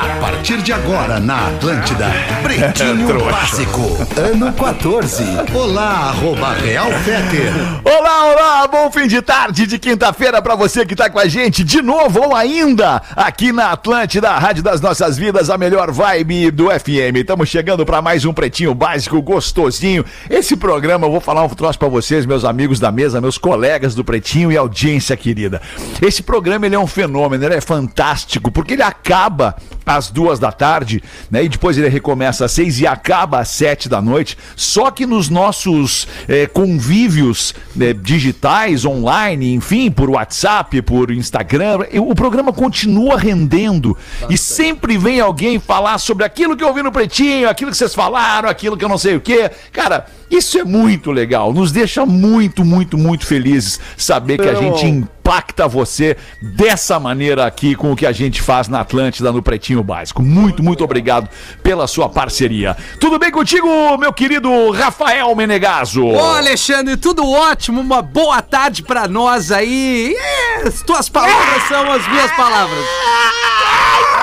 A partir de agora na Atlântida, Pretinho Básico, ano 14. Olá, arroba Real Feter. Olá, olá, bom fim de tarde de quinta-feira pra você que tá com a gente de novo ou ainda aqui na Atlântida, a Rádio das Nossas Vidas, a melhor vibe do FM. Estamos chegando pra mais um Pretinho Básico gostosinho. Esse programa, eu vou falar um troço pra vocês, meus amigos da mesa, meus colegas do Pretinho e audiência querida. Esse programa, ele é um fenômeno, ele é fantástico, porque ele acaba às duas da tarde, né? E depois ele recomeça às seis e acaba às sete da noite. Só que nos nossos eh, convívios né, digitais, online, enfim, por WhatsApp, por Instagram, o programa continua rendendo. E sempre vem alguém falar sobre aquilo que eu ouvi no Pretinho, aquilo que vocês falaram, aquilo que eu não sei o quê. Cara, isso é muito legal. Nos deixa muito, muito, muito felizes saber que a gente impacta você dessa maneira aqui com o que a gente faz na Atlântida no Pretinho Básico. Muito, muito obrigado pela sua parceria. Tudo bem contigo, meu querido Rafael Menegaso? Ô, Alexandre, tudo ótimo, uma boa tarde pra nós aí. É, as tuas palavras são as minhas palavras.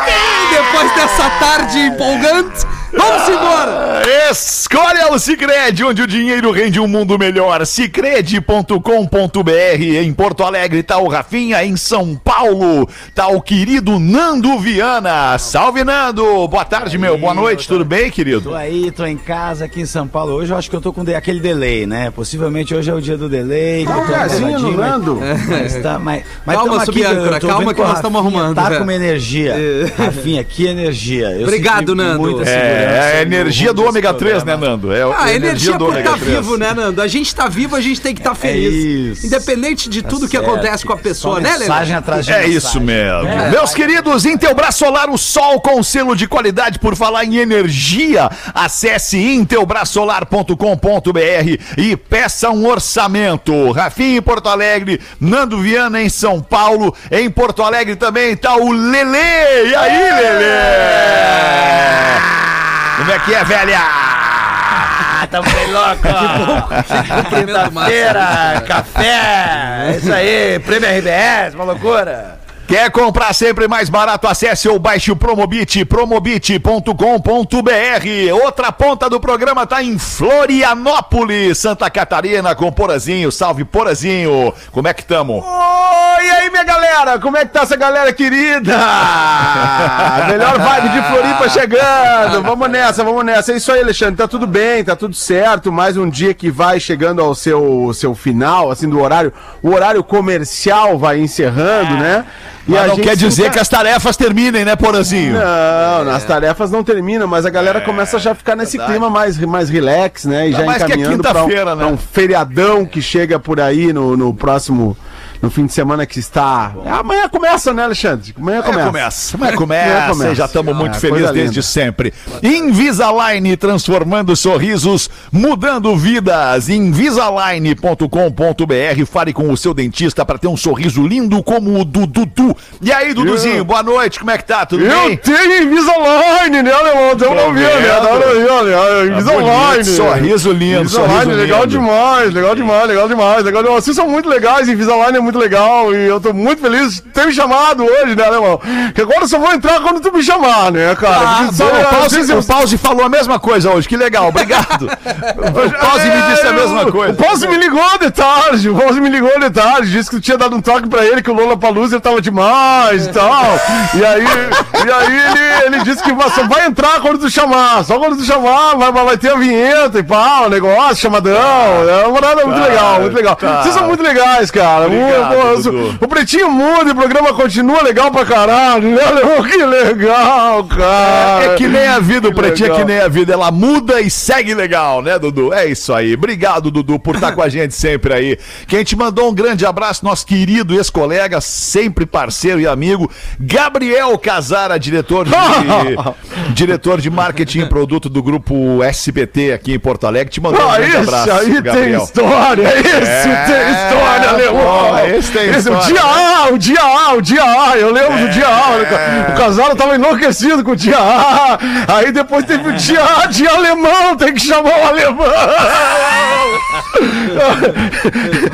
E depois dessa tarde empolgante, vamos embora. Escolha o Cicred, onde o dinheiro rende um mundo melhor. Cicred.com.br. Em Porto Alegre tá o Rafinha, em São Paulo tá o querido Nando Viana. Salve, Nando! Boa tarde, meu. Boa noite, tudo bem, querido? Tô aí, tô em casa aqui em São Paulo. Hoje eu acho que eu tô com de- aquele delay, né? Possivelmente hoje é o dia do delay. eu tô Casinho no Nando. Mas tá, mas, mas Calma, tô calma que nós estamos arrumando, Tá é. com uma energia. É. Rafinha, que energia. Eu Obrigado, Nando. muita É, segurança é a no energia do ômega 3, né. Nando? É Ah, a energia por ômega 3. vivo, né, Nando? A gente tá vivo, a gente tem que estar feliz. isso. Independente de tudo que Tá acontece com a pessoa, né? Mensagem atrás de É mensagem. isso mesmo. É. Meus queridos, Intelbras Solar, o sol com selo de qualidade por falar em energia. Acesse intelbrasolar.com.br e peça um orçamento. Rafinha em Porto Alegre, Nando Viana em São Paulo. Em Porto Alegre também tá o Lelê. E aí, Lelê? Como é que é, velha? Ah, tamo bem louco. Quinta-feira, café. É isso aí, prêmio RBS, uma loucura. Quer comprar sempre mais barato? Acesse ou baixe o Promobit, promobit.com.br. Outra ponta do programa tá em Florianópolis, Santa Catarina, com Porazinho. Salve, Porazinho. Como é que tamo? Oi, e aí, minha galera? Como é que tá essa galera querida? Melhor vibe de Floripa chegando. Vamos nessa, vamos nessa. É isso aí, Alexandre. Tá tudo bem, tá tudo certo. Mais um dia que vai chegando ao seu, seu final, assim, do horário. O horário comercial vai encerrando, né? E Mas não quer dizer nunca- que as tarefas terminem, né, Porazinho? Não, nas tarefas não terminam, mas a galera começa já a ficar nesse clima mais, mais relax, né? E Ainda já mais que é encaminhando pra um, quinta-feira, né? um feriadão que chega por aí no, no próximo. No fim de semana que está. Amanhã começa, né, Alexandre? Amanhã começa. começa, amanhã começa, Amanhã começa. já estamos muito Ah, felizes coisa desde sempre. Invisalign, transformando sorrisos, mudando vidas. Invisalign.com.br, fale com o seu dentista para ter um sorriso lindo como o do Dudu. E aí, Duduzinho, boa noite, como é que tá? Tudo Eu bem? tenho Invisalign, né, alemão? Estamos Tô ouvindo, né? vendo. Tá né? Invisalign. sorriso lindo, Invisalign, sorriso legal lindo. demais, legal demais, legal demais, legal demais. Vocês são muito legais, Invisalign é muito legal e eu tô muito feliz de ter me chamado hoje, né, alemão? Que agora eu só vou entrar quando tu me chamar, né, cara? Ah, sabe, o, Pause, o Pause falou a mesma coisa hoje, que legal, obrigado. o Pause me disse a mesma coisa. O Pause me ligou de tarde, o Pause me ligou de tarde, disse que tu tinha dado um toque pra ele, que o Lola Palusa tava demais e tal. E aí, e aí ele, ele disse que só vai entrar quando tu chamar, só quando tu chamar, vai, vai, ter a vinheta e pá, o negócio, chamadão. É uma parada muito legal, muito legal. Vocês são muito legais, cara. Obrigado, Dudu. o Pretinho muda e o programa continua legal pra caralho, né, Leão? Que legal, cara. É que nem a vida, o pretinho é que legal. nem a vida, ela muda e segue legal, né, Dudu? É isso aí. Obrigado, Dudu, por estar com a gente sempre aí. Quem te mandou um grande abraço, nosso querido ex-colega, sempre parceiro e amigo, Gabriel Casara, diretor de, diretor de marketing e produto do grupo SBT aqui em Porto Alegre. Te mandou um Ah, grande esse abraço, aí tem Gabriel. história, esse É, tem história, Alemão. Esse tem o história. dia A Ah, o dia A, o dia A, eu lembro do dia A. O casal tava enlouquecido com o dia A. Aí depois teve o dia A, dia alemão, tem que chamar o alemão.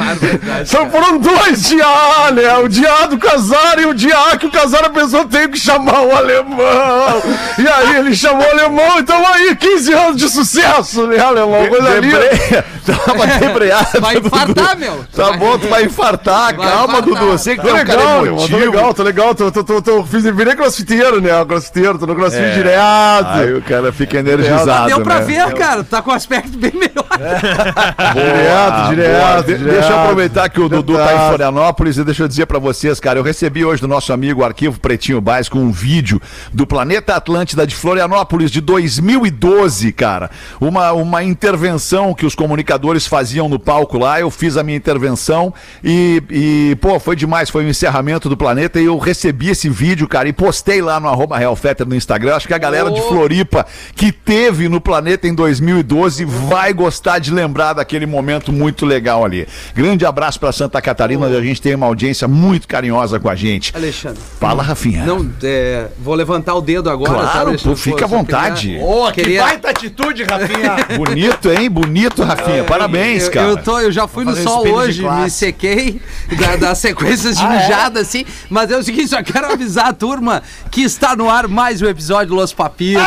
Só foram dois dia A, né? O dia A do casar e o dia A que o casar a pessoa tem que chamar o alemão. E aí ele chamou o alemão, então aí 15 anos de sucesso, né, alemão? Coisa linda. Debreia. Tava debreada. Vai infartar, meu. Tá bom, tu vai infartar. Vai Calma, infartar. Dudu. Você que Tô é um cara legal, meu, tô legal, tô legal, tô, tô, tô, tô, fiz, virei crossfiteiro, né? Crossfiteiro, tô no crossfit É. direto. Aí o cara fica energizado, Deu pra né? ver, cara. Tá com um aspecto bem melhor. Boa, direto, boa. direto, De- Deixa eu aproveitar que o Dudu tá em. Florianópolis e deixa eu dizer pra vocês, cara, eu recebi hoje do nosso amigo Arquivo Pretinho Básico um vídeo do Planeta Atlântida de Florianópolis de 2012, cara. Uma, uma intervenção que os comunicadores faziam no palco lá, eu fiz a minha intervenção e, e, pô, foi demais, foi o encerramento do Planeta e eu recebi esse vídeo, cara, e postei lá no arroba Real Fetter no Instagram. Acho que a galera de Ô. Floripa que teve no Planeta em 2012 vai gostar de lembrar daquele momento muito legal ali. Grande abraço pra Santa Catarina, onde a gente tem uma audiência muito carinhosa com a gente. Alexandre. Fala, Rafinha. Não, é, vou levantar o dedo agora, Claro, tá, pô, fica à vontade. queria- Ô, que Queria- baita atitude, Rafinha. Bonito, hein? Bonito, Rafinha. Parabéns, eu, cara. Eu, tô, eu já fui no sol hoje, me sequei da- das sequências de Ah, é? mijada, assim. Mas é o seguinte, só quero avisar a turma que está no ar mais um episódio do Los Papitos.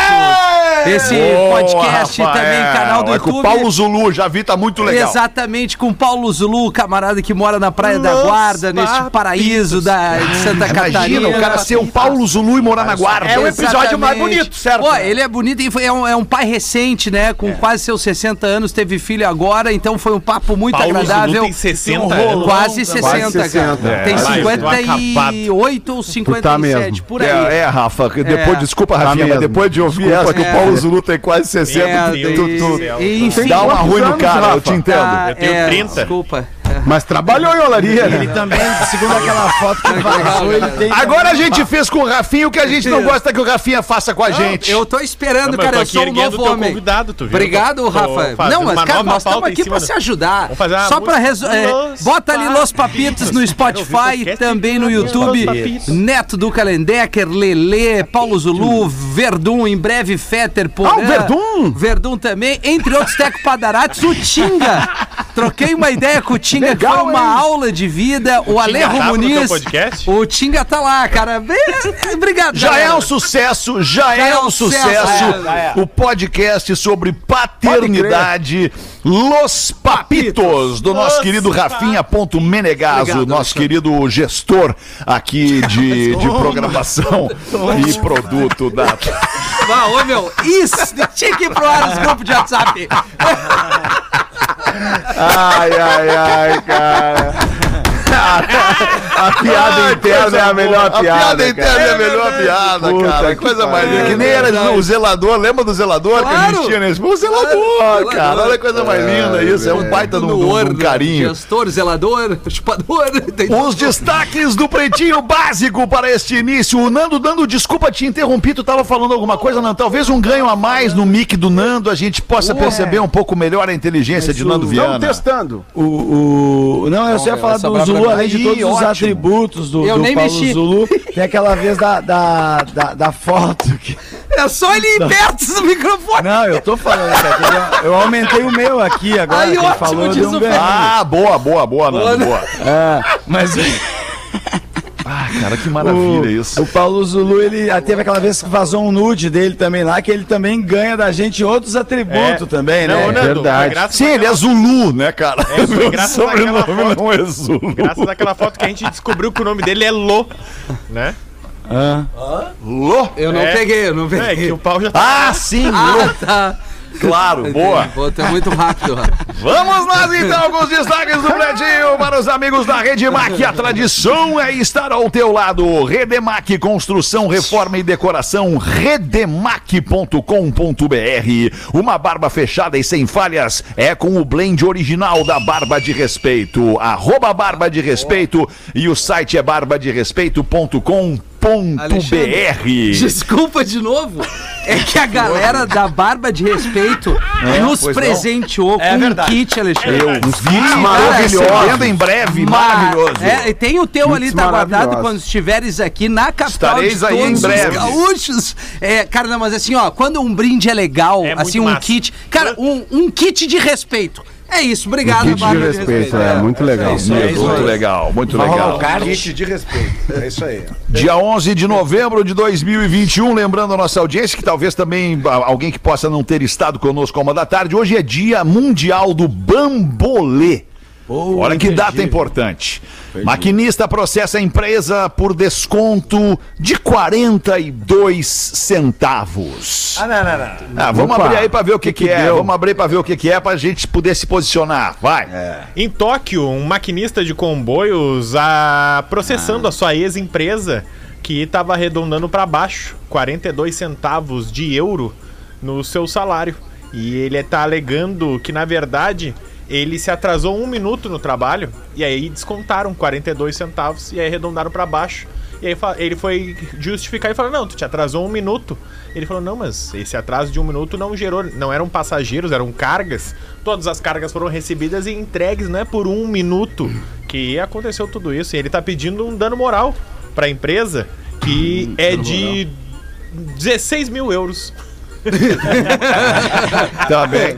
Esse Boa, podcast Rafael. também, canal do É com o YouTube. Paulo Zulu, já vi, tá muito legal. Exatamente, com Paulo Zulu, camarada que mora na Praia da Los Guarda, neste paraíso da, de Santa Catarina. Imagina o cara ser o Paulo Zulu e morar na guarda. É o episódio mais Exatamente. bonito, certo? Pô, ele é bonito e é, um, é um pai recente, né? Com quase seus 60 anos, teve filho agora, então foi um papo muito Paulo agradável. Zulu tem 60 Um anos. Quase 60, cara. 60, é. Tem Vai, eu tô 58 ou 57, mesmo. por aí. É, é, Rafa, que depois, É. desculpa, Rafinha, mas depois de ouvir Desculpa essa que o Paulo Zulu tem quase 60, É, tu- tu, tu- dá uma ruim no cara, eu te entendo. tá, Eu tenho é, 30. Desculpa. Mas trabalhou em olaria, né? Ele também, segundo aquela foto que vazou, ele tem. Agora a gente fez com o Rafinha o que a gente não gosta que o Rafinha faça com a gente. Eu tô esperando, Não, cara. eu Eu tô sou aqui um novo homem. convidado, tu viu? Obrigado, Rafa. Não, mas, cara, nós estamos aqui pra do- se ajudar. Vamos fazer uma Só pra resolver. É, bota ali Los Papitos no Spotify, também no Los YouTube. Papitos. Neto do Calendecker, Lelê, Paulo Zulu, Verdun, em breve Fetter, Porã. Ah, o Verdun! Verdun também, entre outros Teco Padarates, o Tinga. Troquei uma ideia com o Tinga, que foi uma aula de vida. O, Alejo no teu Muniz. O Tinga tá lá, cara. Obrigado, Já galera. é um sucesso, já, é, um sucesso. O podcast sobre paternidade Los Papitos, do nosso querido Rafinha Ponto Menegaso, Obrigado, nosso querido gestor aqui de, de programação e produto da. Ah, ô meu, isso! Tinha que ir pro ar os grupos de WhatsApp. Ai, ai, ai, cara. A piada interna é a melhor A piada. piada interna cara. é a melhor piada, Puta cara. que Coisa mais linda. Que nem era o zelador, lembra do zelador que a Claro. gente tinha nesse? O zelador, Claro, cara. Olha a coisa mais linda isso. É um baita de um- carinho. Gestor, zelador, chupador. Os destaques do Pretinho Básico para este início. O Nando dando desculpa te interrompi, tu tava falando alguma coisa, não? Talvez um ganho a mais no mic do Nando, a gente possa perceber um pouco melhor a inteligência de Nando Viana. testando. O, o- não, eu só ia falar do Zulu, além de todos Ih, os ótimo. atributos do, Eu do nem Paulo mexi. Zulu. Tem aquela vez da, da, da, da foto que. É só ele ir perto do microfone. Não, eu tô falando, cara. Eu, eu aumentei o meu aqui agora. Aí, quem ótimo, falou diz um o ganho. Ah, boa, boa, boa, Nando, boa. É, mas Ah, cara, que maravilha o, isso. o Paulo Zulu, ele ah, teve aquela vez que vazou um nude dele também lá, que ele também ganha da gente outros atributos também, né? Não, Nando, verdade. foi graças Sim, ele é Zulu, né, cara? É, foi Meu graças àquela sobrenome foto. não é Zulu. Graças àquela foto que a gente descobriu que o nome dele é Lô, né? Ah. Lô? Eu não É. peguei, eu não É, que peguei. o pau já tá... Ah, sim, Lô. Ah, tá. Claro, boa. Pô, tá muito rápido. Vamos nós então os destaques do Pretinho para os amigos da Redemac. A tradição é estar ao teu lado. Redemac, construção, reforma e decoração. Redemac.com.br. Uma barba fechada e sem falhas é com o blend original da Barba de Respeito. Arroba Barba de Respeito e o site é barbaderespeito.com.br. Desculpa de novo. É que a galera da Barba de Respeito nos pois não. presenteou É com um kit, Alexandre. Eu Cara, maravilhoso. recebendo em breve, Ma- maravilhoso. É, e tem o teu ali, Kits tá guardado quando estiveres aqui na capital Estareis de aí em todos os breve. gaúchos. É, cara, não, mas assim, ó, quando um brinde é legal, É assim, um massa. kit. Cara, um, um kit de respeito. É isso, obrigado, Kit de Bárbara, respeito, é, muito legal. Muito, muito legal, muito Vai legal. kart? Kit de respeito. É isso aí. Dia 11 de novembro de 2021, lembrando a nossa audiência que talvez também alguém que possa não ter estado conosco a uma da tarde, hoje é dia mundial do bambolê. Olha que data importante. Maquinista processa a empresa por desconto de 42 centavos. Ah, não, não, não. Ah, vamos Opa, abrir aí pra ver o que, que, que é. deu? Vamos abrir pra ver o que, que é pra gente poder se posicionar. Vai. Em Tóquio, um maquinista de comboios ah, processando a sua ex-empresa que estava arredondando para baixo 42 centavos de euro no seu salário. E ele está alegando que, na verdade, ele se atrasou um minuto no trabalho e aí descontaram 42 centavos e aí arredondaram para baixo. E aí ele foi justificar e falou: Não, tu te atrasou um minuto. Ele falou: Não, mas esse atraso de um minuto não gerou, não eram passageiros, eram cargas. Todas as cargas foram recebidas e entregues, não é por um minuto que aconteceu tudo isso. E ele tá pedindo um dano moral pra empresa que é de 16 mil euros. Tá bem.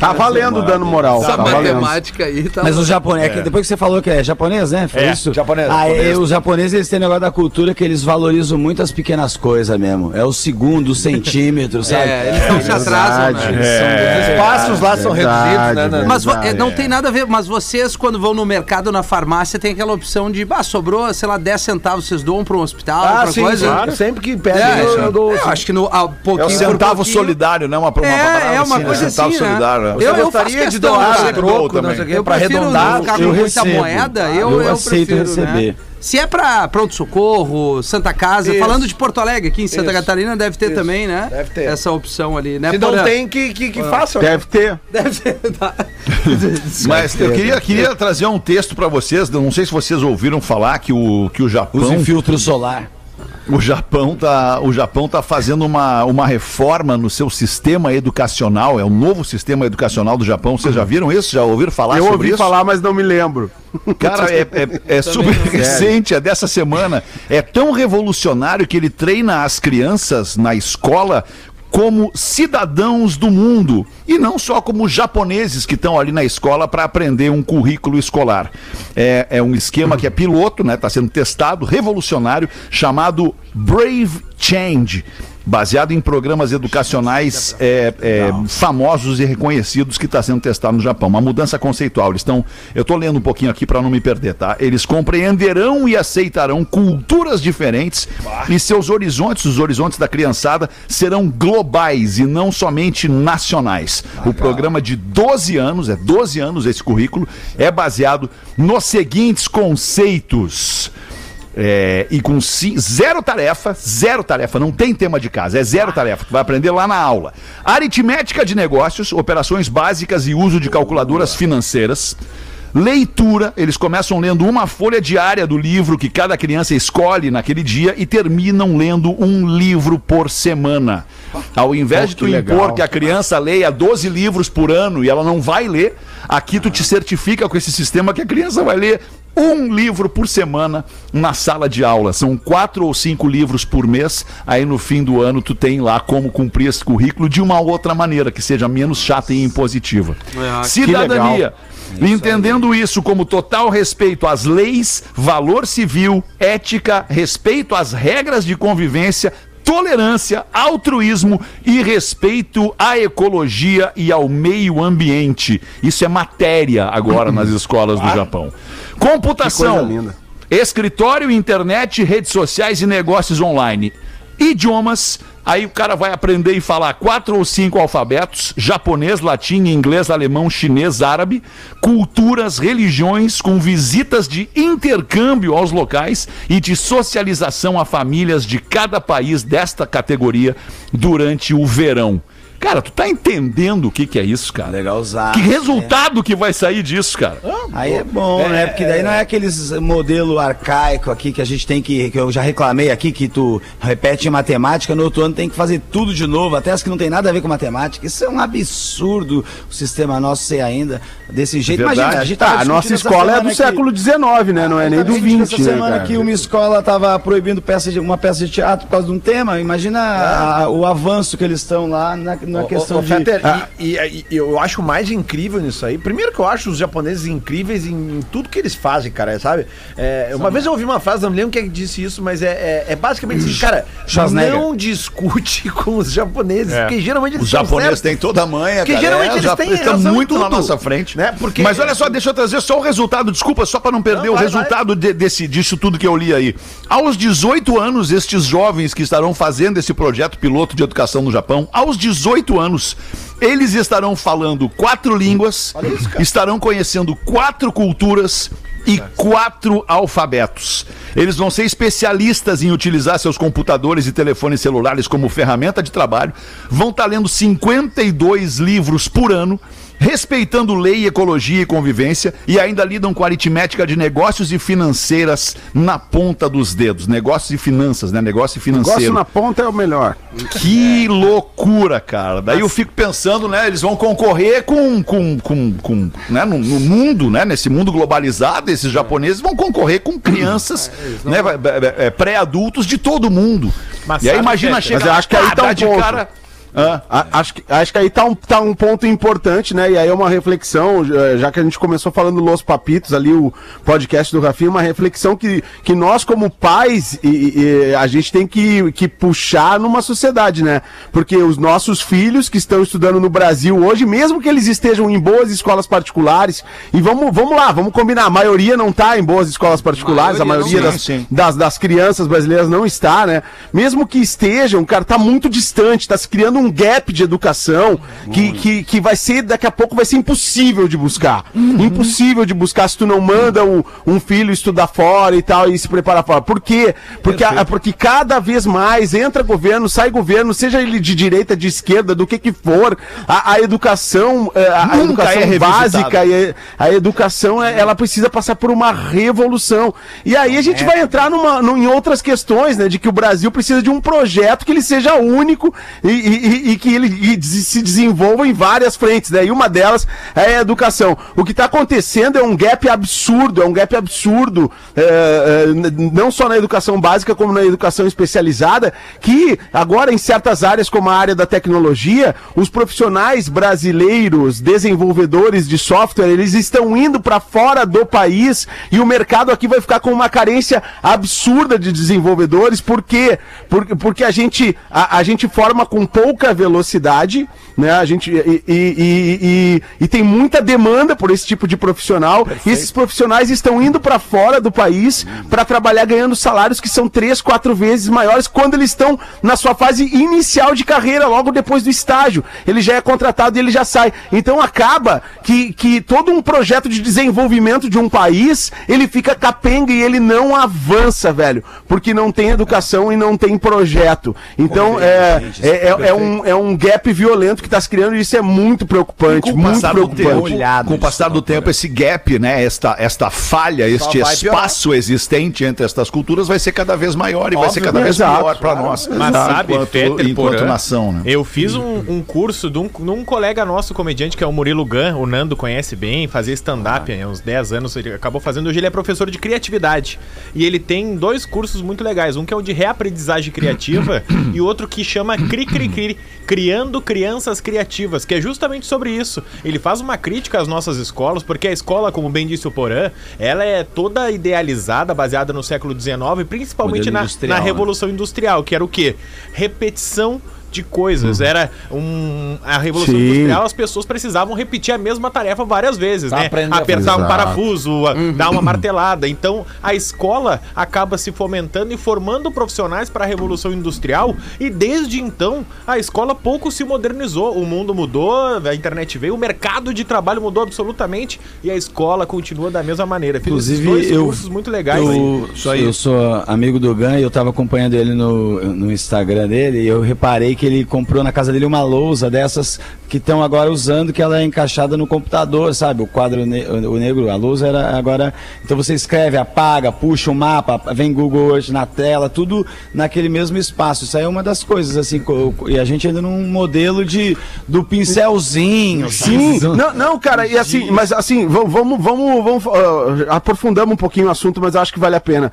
Tá valendo o dano moral. Essa Tá valendo. matemática aí tá. Mas os japoneses, é que depois que você falou que é japonês, né? Foi É, isso? japonês, Ah, japonês. é, os japoneses eles têm um negócio da cultura que eles valorizam muito as pequenas coisas mesmo. É o segundo, o centímetro, sabe? É, eles não se atrasam, né? Os passos lá são Verdade, reduzidos, né? Mas é, não é. tem nada a ver, mas vocês, quando vão no mercado, na farmácia, tem aquela opção de, ah, sobrou, sei lá, 10 centavos, vocês doam para um hospital, Ah, pra sim, coisa. claro. Sempre que pede, É, eu, eu dou. acho que no, a É pouquinho centavo solidário, né? Uma, uma É, é uma assim, né? coisa centavo assim, né? solidário. Eu, Você eu faço gostaria de doar cara. esse troco, também. o Eu prefiro arredondar. ficar com eu muita moeda, eu, Eu eu, aceito prefiro, receber. Né? Se é pra pronto-socorro, Santa Casa, Isso. falando de Porto Alegre, aqui em Santa Isso. Catarina, deve ter Isso. também, né? Deve ter. Essa opção ali, né? Se não tem, que, que, que façam. né? Deve ter. Deve ter. Tá. Mas eu queria, queria trazer um texto pra vocês. Não sei se vocês ouviram falar que o, que o Japão. Use filtro solar. O Japão tá, o Japão tá fazendo uma, uma reforma no seu sistema educacional, é o novo sistema educacional do Japão. Vocês já viram isso? Já ouviram falar Eu sobre ouvi isso? falar, mas não me lembro. Cara, é, é- é super recente, é dessa semana. É tão revolucionário que ele treina as crianças na escola como cidadãos do mundo e não só como japoneses que estão ali na escola para aprender um currículo escolar. É, é um esquema que é piloto, né? Está sendo testado, revolucionário, chamado Brave Change. Baseado em programas educacionais é, é, famosos e reconhecidos que está sendo testado no Japão. Uma mudança conceitual. Eles estão. Eu estou lendo um pouquinho aqui para não me perder, tá? Eles compreenderão e aceitarão culturas diferentes e seus horizontes, os horizontes da criançada, serão globais e não somente nacionais. O programa de 12 anos, é 12 anos esse currículo, é baseado nos seguintes conceitos. É, e com zero tarefa, zero tarefa, não tem tema de casa, é zero tarefa, tu vai aprender lá na aula. Aritmética de negócios, operações básicas e uso de calculadoras financeiras. Leitura, eles começam lendo uma folha diária do livro que cada criança escolhe naquele dia e terminam lendo um livro por semana. Ao invés de que tu legal. impor que a criança leia 12 livros por ano e ela não vai ler, aqui tu te certifica com esse sistema que a criança vai ler um livro por semana na sala de aula. São quatro ou cinco livros por mês. Aí no fim do ano tu tem lá como cumprir esse currículo de uma outra maneira, que seja menos chata e impositiva. É, Cidadania. Entendendo isso como total respeito às leis, valor civil, ética, respeito às regras de convivência, tolerância, altruísmo e respeito à ecologia e ao meio ambiente. Isso é matéria agora nas escolas do Japão. Computação. Escritório, internet, redes sociais e negócios online. Idiomas, aí o cara vai aprender e falar quatro ou cinco alfabetos: japonês, latim, inglês, alemão, chinês, árabe. Culturas, religiões, com visitas de intercâmbio aos locais e de socialização a famílias de cada país desta categoria durante o verão. Cara, tu tá entendendo o que que é isso, cara? Legal usar. Que resultado que vai sair disso, cara? Aí é bom, né? Porque daí não é aqueles modelo arcaico aqui que a gente tem que. que eu já reclamei aqui, que tu repete em matemática, no outro ano tem que fazer tudo de novo, até as que não tem nada a ver com matemática. Isso é um absurdo o sistema nosso ser ainda desse jeito. Verdade. Imagina, a gente Tá, tava a nossa escola é do que- século XIX, né? Não é nem do XX, Essa né, semana cara? que uma escola estava proibindo peça de, uma peça de teatro por causa de um tema, imagina a- o avanço que eles estão lá na, na questão Ô, ô, de. Fetter, Ah, e, e- e eu acho mais incrível nisso aí. Primeiro que eu acho os japoneses incríveis em, tudo que eles fazem, cara, sabe? É, uma vez eu ouvi uma frase, não me lembro quem é que disse isso, mas é, é, é basicamente assim, cara, Schwarzenegger. não discute com os japoneses, É. porque geralmente eles Os japoneses têm toda a manha, Porque cara. geralmente É, eles têm estão razão em muito na nossa frente. né? Porque- Mas olha só, deixa eu trazer só o resultado, desculpa, só para não perder Não, o vai, resultado de- desse, disso tudo que eu li aí. Aos 18 anos, estes jovens que estarão fazendo esse projeto piloto de educação no Japão, aos 18 anos, eles estarão falando quatro línguas, estarão conhecendo quatro culturas e quatro alfabetos. Eles vão ser especialistas em utilizar seus computadores e telefones celulares como ferramenta de trabalho, vão estar lendo 52 livros por ano, respeitando lei, ecologia e convivência e ainda lidam com aritmética de negócios e financeiras na ponta dos dedos. Negócios e finanças, né? Negócio e financeiro. Negócio na ponta é o melhor. Que loucura, cara. Daí eu fico pensando, né? Eles vão concorrer com. com, com, com né, no, no mundo, né? Nesse mundo globalizado, esses japoneses vão concorrer com crianças, né? vai- vai- é, Pré-adultos de todo mundo. Mas e aí imagina Peter, chegar mas eu acho que aí tá um ponto. cara. A- Acho que, acho que aí tá um, tá um ponto importante, né? E aí é uma reflexão, eh, já que a gente começou falando Los Papitos ali, o podcast do Rafinha, uma reflexão que, que nós, como pais, e, e a gente tem que, que puxar numa sociedade, né? Porque os nossos filhos que estão estudando no Brasil hoje, mesmo que eles estejam em boas escolas particulares, e vamos, vamos lá, vamos combinar, a maioria não tá em boas escolas particulares, a Maioria maioria não. das, sim. das, das crianças brasileiras não está, né? Mesmo que estejam, cara, tá muito distante, tá se criando um gap de educação que, que, que vai ser, daqui a pouco vai ser impossível de buscar. Impossível de buscar se tu não manda o- um filho estudar fora e tal e se preparar fora. Por quê? Porque, a- porque cada vez mais entra governo, sai governo, seja ele de direita, de esquerda, do que que for, a, a educação, eh, a, a Nunca educação é básica e a educação é- ela precisa passar por uma revolução. E aí a gente vai entrar numa, num- em outras questões, né? De que o Brasil precisa de um projeto que ele seja único e, e- e- e que ele e se desenvolva em várias frentes, né? E uma delas é a educação. O que está acontecendo é um gap absurdo, é um gap absurdo, é, é, não só na educação básica, como na educação especializada, que agora em certas áreas, como a área da tecnologia, os profissionais brasileiros, desenvolvedores de software, eles estão indo para fora do país e o mercado aqui vai ficar com uma carência absurda de desenvolvedores, por quê? Porque, porque a, gente, a, a gente forma com pouca velocidade, né? A gente, e, e, e, e- tem muita demanda por esse tipo de profissional, e esses profissionais estão indo para fora do país para trabalhar ganhando salários que são três, quatro vezes maiores quando eles estão na sua fase inicial de carreira, logo depois do estágio. Ele já é contratado e ele já sai. Então acaba que, que todo um projeto de desenvolvimento de um país, ele fica capenga e ele não avança, velho, porque não tem educação e não tem projeto. Então é, é, é, é um, é um gap violento que está se criando e isso é muito preocupante, muito preocupante. tempo, com o passar do tempo, esse gap, né, esta, esta falha, este espaço existente entre estas culturas vai ser cada vez maior e vai ser Óbvio, cada vez exato, pior para claro. nós. Mas sabe, enquanto, Peter enquanto Porã, nação, né? Eu fiz um, um curso de um, de um colega nosso, comediante, que é o Murilo Gun, o Nando conhece bem, fazia stand-up há uns 10 anos, ele acabou fazendo, hoje ele é professor de criatividade. E ele tem dois cursos muito legais, um que é o de reaprendizagem criativa e outro que chama Cri Cri Cri, Criando Crianças Criativas, que é justamente sobre isso. Ele faz uma crítica às nossas escolas, porque a escola, como bem disse o Porã, ela é toda idealizada, baseada no século XIX, principalmente na, na né? Revolução Industrial, que era o quê? Repetição de coisas. Era um. A Revolução Sim. Industrial, as pessoas precisavam repetir a mesma tarefa várias vezes, né? aprender a Apertar um parafuso, a- dar uma martelada. Então, a escola acaba se fomentando e formando profissionais para a Revolução Industrial. E desde então, a escola pouco se modernizou. O mundo mudou, a internet veio, o mercado de trabalho mudou absolutamente e a escola continua da mesma maneira. Fiz Inclusive, eu- cursos muito legais. Eu, eu sou amigo do Gan e eu tava acompanhando ele no, no Instagram dele e eu reparei que ele comprou na casa dele uma lousa dessas que estão agora usando, que ela é encaixada no computador, sabe? O quadro ne o negro, a lousa era agora. Então você escreve, apaga, puxa o mapa, vem Google hoje na tela, tudo naquele mesmo espaço. Isso aí é uma das coisas, assim, e a gente ainda num modelo de do pincelzinho. Sim, não, não, cara, e assim, mas assim, vamos, vamos, vamos, ah, aprofundamos um pouquinho o assunto, mas acho que vale a pena.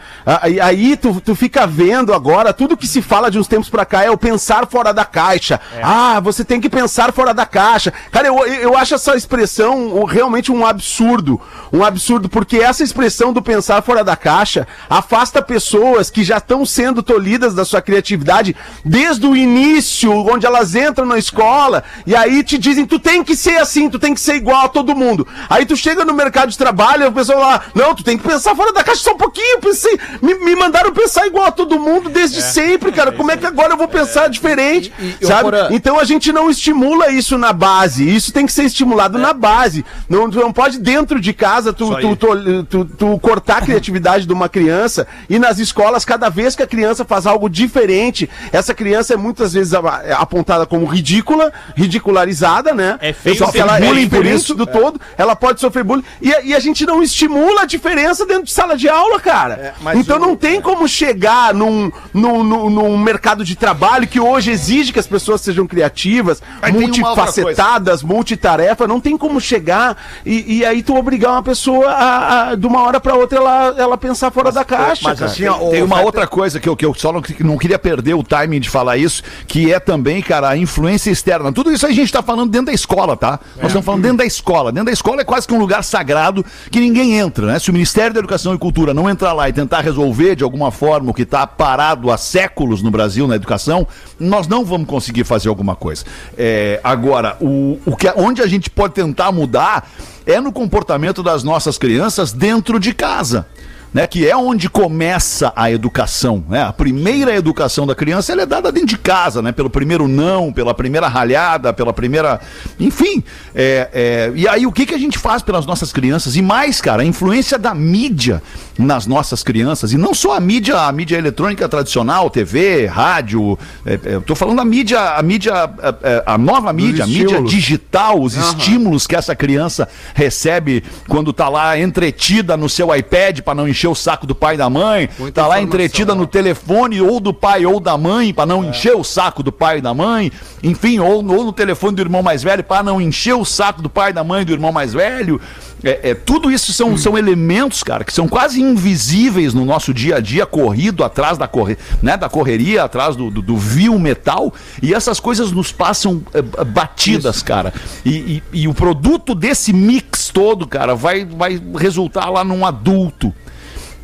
E aí tu, tu fica vendo agora, tudo que se fala de uns tempos pra cá é o pensar fora da caixa. Ah, você tem que pensar fora da caixa. Cara, eu, eu acho essa expressão realmente um absurdo. Um absurdo, porque essa expressão do pensar fora da caixa afasta pessoas que já estão sendo tolhidas da sua criatividade desde o início, onde elas entram na escola, e aí te dizem, tu tem que ser assim, tu tem que ser igual a todo mundo. Aí tu chega no mercado de trabalho e o pessoal lá, não, tu tem que pensar fora da caixa só um pouquinho, pensei, me, me mandaram pensar igual a todo mundo desde sempre, cara, como é que agora eu vou pensar diferente, E- e, ô, sabe? Porã- Então a gente não estimula isso na base, isso tem que ser estimulado na base. Não, tu não pode dentro de casa tu, tu, tu, tu- tu cortar a criatividade de uma criança e nas escolas, cada vez que a criança faz algo diferente, essa criança é muitas vezes é apontada como ridícula, ridicularizada, né? É feio Só que ser ela é bullying por isso. do todo, ela pode sofrer bullying. E, a- e a gente não estimula a diferença dentro de sala de aula, cara. É, então o- não tem como chegar num, num, num, num mercado de trabalho que hoje exige que as pessoas sejam criativas, tem outra multifacetadas, multitarefa, não tem como chegar e, e aí tu obrigar uma pessoa a, a, de uma hora pra outra ela, ela pensar fora da caixa. mas cara. assim, ó, Tem uma outra coisa que eu, que eu só não, não queria perder o timing de falar isso, que é também, cara, a influência externa. Tudo isso a gente tá falando dentro da escola, tá? Nós estamos falando dentro da escola. Dentro da escola é quase que um lugar sagrado que ninguém entra, né? Se o Ministério da Educação e Cultura não entrar lá e tentar resolver de alguma forma o que está parado há séculos no Brasil na educação, nós não vamos conseguir fazer alguma coisa. É, agora, o, o que, onde a gente pode tentar mudar é no comportamento das nossas crianças dentro de casa né, que é onde começa a educação. Né? A primeira educação da criança ela é dada dentro de casa, né? pelo primeiro não, pela primeira ralhada, pela primeira. Enfim. é, é, E aí, o que, que a gente faz pelas nossas crianças? E mais, cara, a influência da mídia nas nossas crianças. E não só a mídia, a mídia eletrônica tradicional, TV, rádio. é, é, eu tô falando a mídia, a mídia, é, é, a nova mídia, a mídia digital, os estímulos que essa criança recebe quando tá lá entretida no seu iPad para não encher o saco do pai e da mãe, Muita tá lá entretida no telefone ou do pai ou da mãe para não encher o saco do pai e da mãe, enfim, ou, ou no telefone do irmão mais velho para não encher o saco do pai e da mãe do irmão mais velho. É, é, tudo isso são, são elementos, cara, que são quase invisíveis no nosso dia a dia, corrido atrás da, corre, né, da correria, atrás do, do, do vil metal, e essas coisas nos passam é, é, batidas, cara. E, e, e o produto desse mix todo, cara, vai, vai resultar lá num adulto.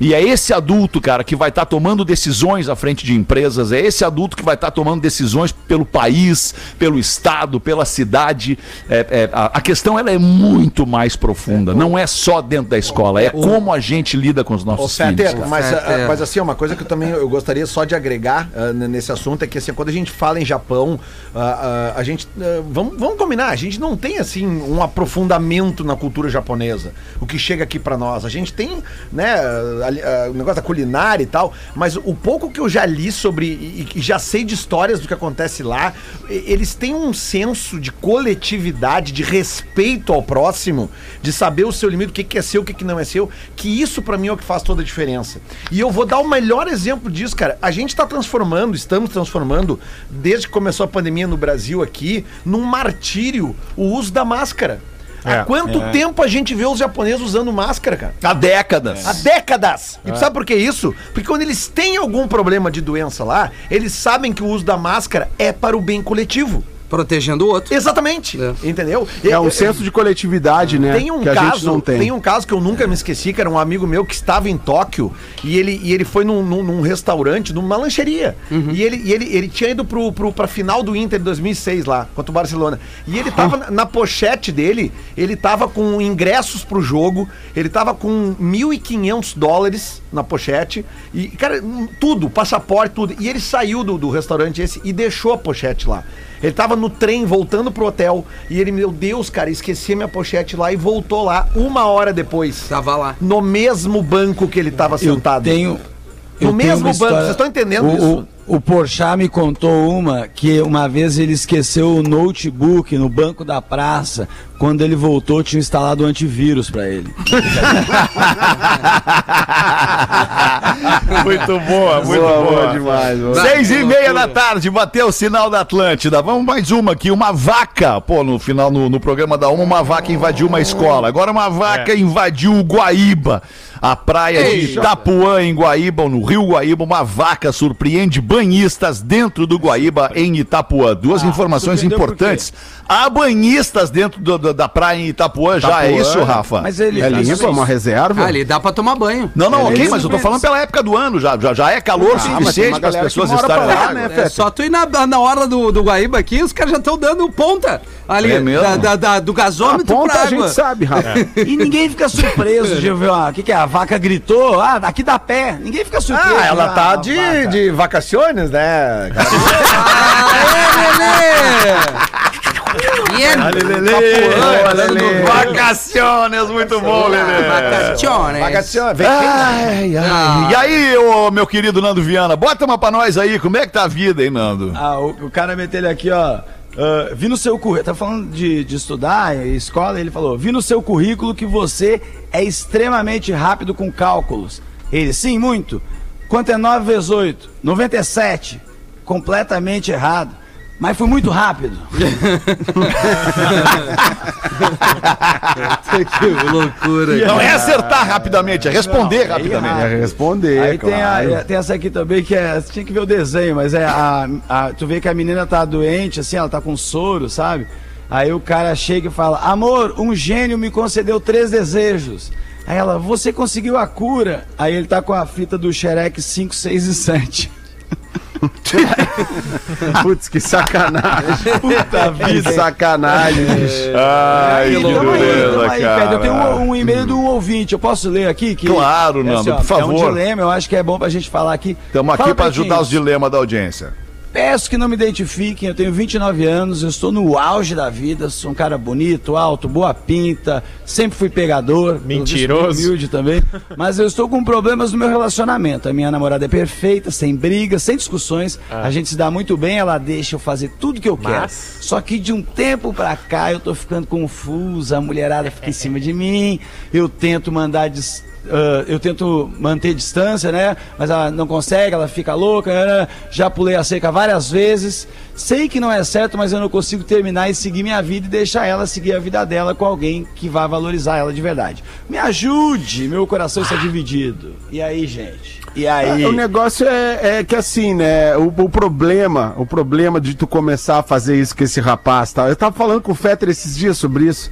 E é esse adulto, cara, que vai estar tomando decisões à frente de empresas, é esse adulto que vai estar tomando decisões pelo país, pelo estado, pela cidade. É, é, a, a questão ela é muito mais profunda. Não é só dentro da escola, é como a gente lida com os Ô, nossos filhos. Fetter, mas, Fetter. ah, mas assim, uma coisa que eu também eu gostaria só de agregar n- nesse assunto é que assim, quando a gente fala em Japão, ah, ah, a gente. vamos, vamos combinar, a gente não tem assim um aprofundamento na cultura japonesa, o que chega aqui pra nós. A gente tem, né, ah, o negócio da culinária e tal, mas o pouco que eu já li sobre e, e já sei de histórias do que acontece lá, eles têm um senso de coletividade, de respeito ao próximo, de saber o seu limite, o que, que é seu, o que, que não é seu, que isso pra mim é o que faz toda a diferença. E eu vou dar o melhor exemplo disso, cara. A gente tá transformando, estamos transformando, desde que começou a pandemia no Brasil aqui, num martírio o uso da máscara. É, Há quanto tempo a gente vê os japoneses usando máscara, cara? Há décadas. Há décadas. E tu sabe por que isso? Porque quando eles têm algum problema de doença lá, eles sabem que o uso da máscara é para o bem coletivo. Protegendo o outro. Exatamente. É. Entendeu? É um Eu- senso de coletividade, né? tem um que a gente caso, não tem. tem. um caso que eu nunca me esqueci, que era um amigo meu que estava em Tóquio e ele, e ele foi num, num- num restaurante, numa lancheria. E, ele, e ele, ele tinha ido pro, pro, pra final do Inter de 2006 lá, contra o Barcelona. E ele tava na, na pochete dele, ele tava com ingressos pro jogo, ele tava com 1.500 dólares na pochete. E, cara, hum, tudo, passaporte, tudo. E ele saiu do, do restaurante esse e deixou a pochete lá. Ele tava no trem voltando pro hotel e ele, meu Deus, cara, esqueci a minha pochete lá e voltou lá uma hora depois. Tava lá. No mesmo banco que ele tava Eu sentado. tenho, eu No tenho mesmo banco, história- vocês estão entendendo o, isso? O, o Porchat me contou uma que uma vez ele esqueceu o notebook no banco da praça. Quando ele voltou, tinha instalado um antivírus pra ele. muito boa, muito Boa, boa. boa demais. Seis e meia da tarde, bateu o sinal da Atlântida. Vamos mais uma aqui. Uma vaca, pô, no final, no, no programa da uma, uma vaca invadiu uma escola. Agora uma vaca invadiu o Guaíba. A praia de Itapuã, em Guaíba, no Rio Guaíba, uma vaca surpreende banhistas dentro do Guaíba, em Itapuã. Duas informações por quê? importantes. Há banhistas dentro do- do- da praia em Itapuã, já é Itapuã. isso, Rafa? Mas ele É limpa, uma reserva? Ah, ali dá pra tomar banho. Não, não, É ok, mas eu tô falando pela época do ano, já, já, já é calor tem suficiente para as pessoas estarem pra lá, lá. né? É só tu ir na, na hora do, do Guaíba aqui, os caras já estão dando ponta ali, É mesmo? da, da- da- do A gasômetro ponta pra a água. gente sabe, Rafa. E ninguém fica surpreso de ver o que, que é? A vaca gritou, ah, daqui dá pé. Ninguém fica surpreso. Ah, ela Ah, tá a de, vaca. de vacaciones, né? Aê, Lelê! Lelê. Vacaciones, muito bom, Lelê. Vacaciones. Vacaciones. Vem, Ai, ai. E aí, ô, meu querido Nando Viana, bota uma pra nós aí, como é que tá a vida, hein, Nando? Ah, o, o cara meteu ele aqui, ó. ah, vi no seu currículo, tá falando de, de estudar, em escola, ele falou: Vi no seu currículo que você é extremamente rápido com cálculos. Ele, sim, muito. Quanto é 9 vezes 8? 97. Completamente errado. Mas foi muito rápido. que loucura. Não é acertar rapidamente, é responder Não, aí rapidamente. errado. É responder, Aí tem, claro. a, tem essa aqui também que é. Você tinha que ver o desenho, mas é a, a- Tu vê que a menina tá doente, assim, ela tá com soro, sabe? Aí o cara chega e fala: Amor, um gênio me concedeu três desejos. Aí ela, você conseguiu a cura? Aí ele tá com a fita do Shrek 5, 6 e 7. Putz, que sacanagem. Puta Que sacanagem, bicho. Ai, que aí, beleza, aí, Pedro. Eu tenho cara. um, um e-mail do ouvinte, eu posso ler aqui? Que, Claro, é Nando, ó, por É um favor. dilema, eu acho que é bom pra gente falar aqui. Estamos aqui Fala, para ajudar os dilemas da audiência. Peço que não me identifiquem, eu tenho 29 anos, eu estou no auge da vida, sou um cara bonito, alto, boa pinta, sempre fui pegador. Mentiroso. Humilde também. Mas eu estou com problemas no meu relacionamento. A minha namorada é perfeita, sem brigas, sem discussões. A gente se dá muito bem, ela deixa eu fazer tudo que eu quero. Mas- Só que de um tempo pra cá eu tô ficando confusa, a mulherada fica em cima de mim, eu tento mandar dis- ah, eu tento manter distância, né? Mas ela não consegue, ela fica louca. né? Já pulei a cerca várias vezes. Sei que não é certo, mas eu não consigo terminar e seguir minha vida e deixar ela seguir a vida dela com alguém que vai valorizar ela de verdade. Me ajude, meu coração está dividido. E aí, gente? E aí? O negócio é, é que assim, né? O, o problema, o problema de tu começar a fazer isso com esse rapaz, tá? Eu tava falando com o Fetter esses dias sobre isso.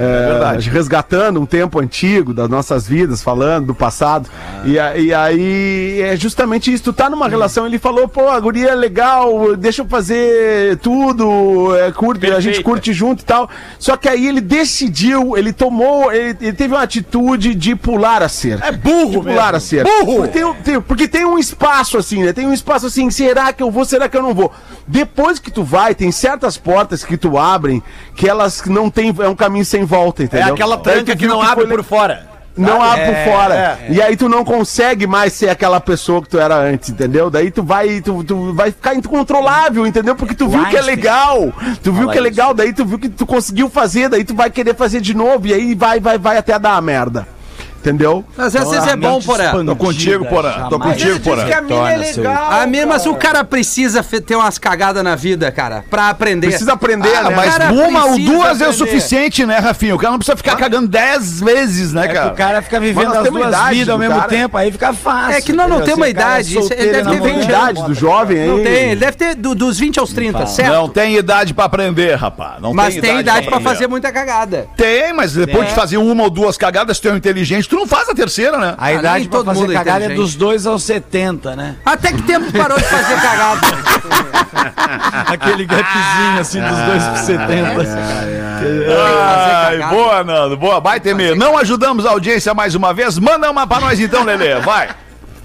É, verdade. Resgatando um tempo antigo das nossas vidas, falando do passado. E, a- e aí é justamente isso. Tu tá numa relação, ele falou, pô, a guria é legal, deixa eu fazer tudo, é, curte, a gente curte junto e tal. Só que aí ele decidiu, ele tomou, ele, ele teve uma atitude de pular a cerca. É burro, de pular a cerca. Burro! Porque tem, tem- porque tem um espaço assim, né? Tem um espaço assim, será que eu vou, será que eu não vou? Depois que tu vai, tem certas portas que tu abrem que elas não tem, é um caminho sem volta, É entendeu? aquela Daí tranca que viu não abre foi por fora. não abre É, por fora. é. E aí tu não consegue mais ser aquela pessoa que tu era antes, entendeu? Daí tu vai, tu, tu vai ficar incontrolável, entendeu? Porque tu viu que é legal. Tu viu que é legal, daí tu viu que tu conseguiu fazer, daí tu vai querer fazer de novo e aí vai, vai, vai até dar a merda. Entendeu? Às vezes é bom, Porã. Tô contigo, Porã. Tô contigo, Porã. que a mina é legal. A minha, mas o cara precisa ter umas cagadas na vida, cara, pra aprender. Precisa aprender, Ah, né? mas uma ou duas é o aprender. suficiente, né, Rafinha? O cara não precisa ficar cagando dez vezes, né, É que cara? o cara fica vivendo as duas vidas ao mesmo cara. tempo, aí fica fácil. É que nós não entendeu? temos o cara idade, isso- ele deve ter Tem 20 namorando, idade do jovem aí. Não tem, ele deve ter do- dos 20 aos 30, certo? Não tem idade pra aprender, rapaz. Não mas tem idade pra aprender. fazer muita cagada. Tem, mas depois de fazer uma ou duas cagadas, se tu é um inteligente, tu não faz a terceira, né? A idade pra todo mundo é cagada é dos 2 aos 70, né? Até que tempo tu parou de fazer cagada? Aquele gapzinho assim dos 2 Ah, por 70. Ai, boa, Nando, boa. Vai, Temer. Não ajudamos a audiência mais uma vez? Manda uma pra nós então, Lelê, vai.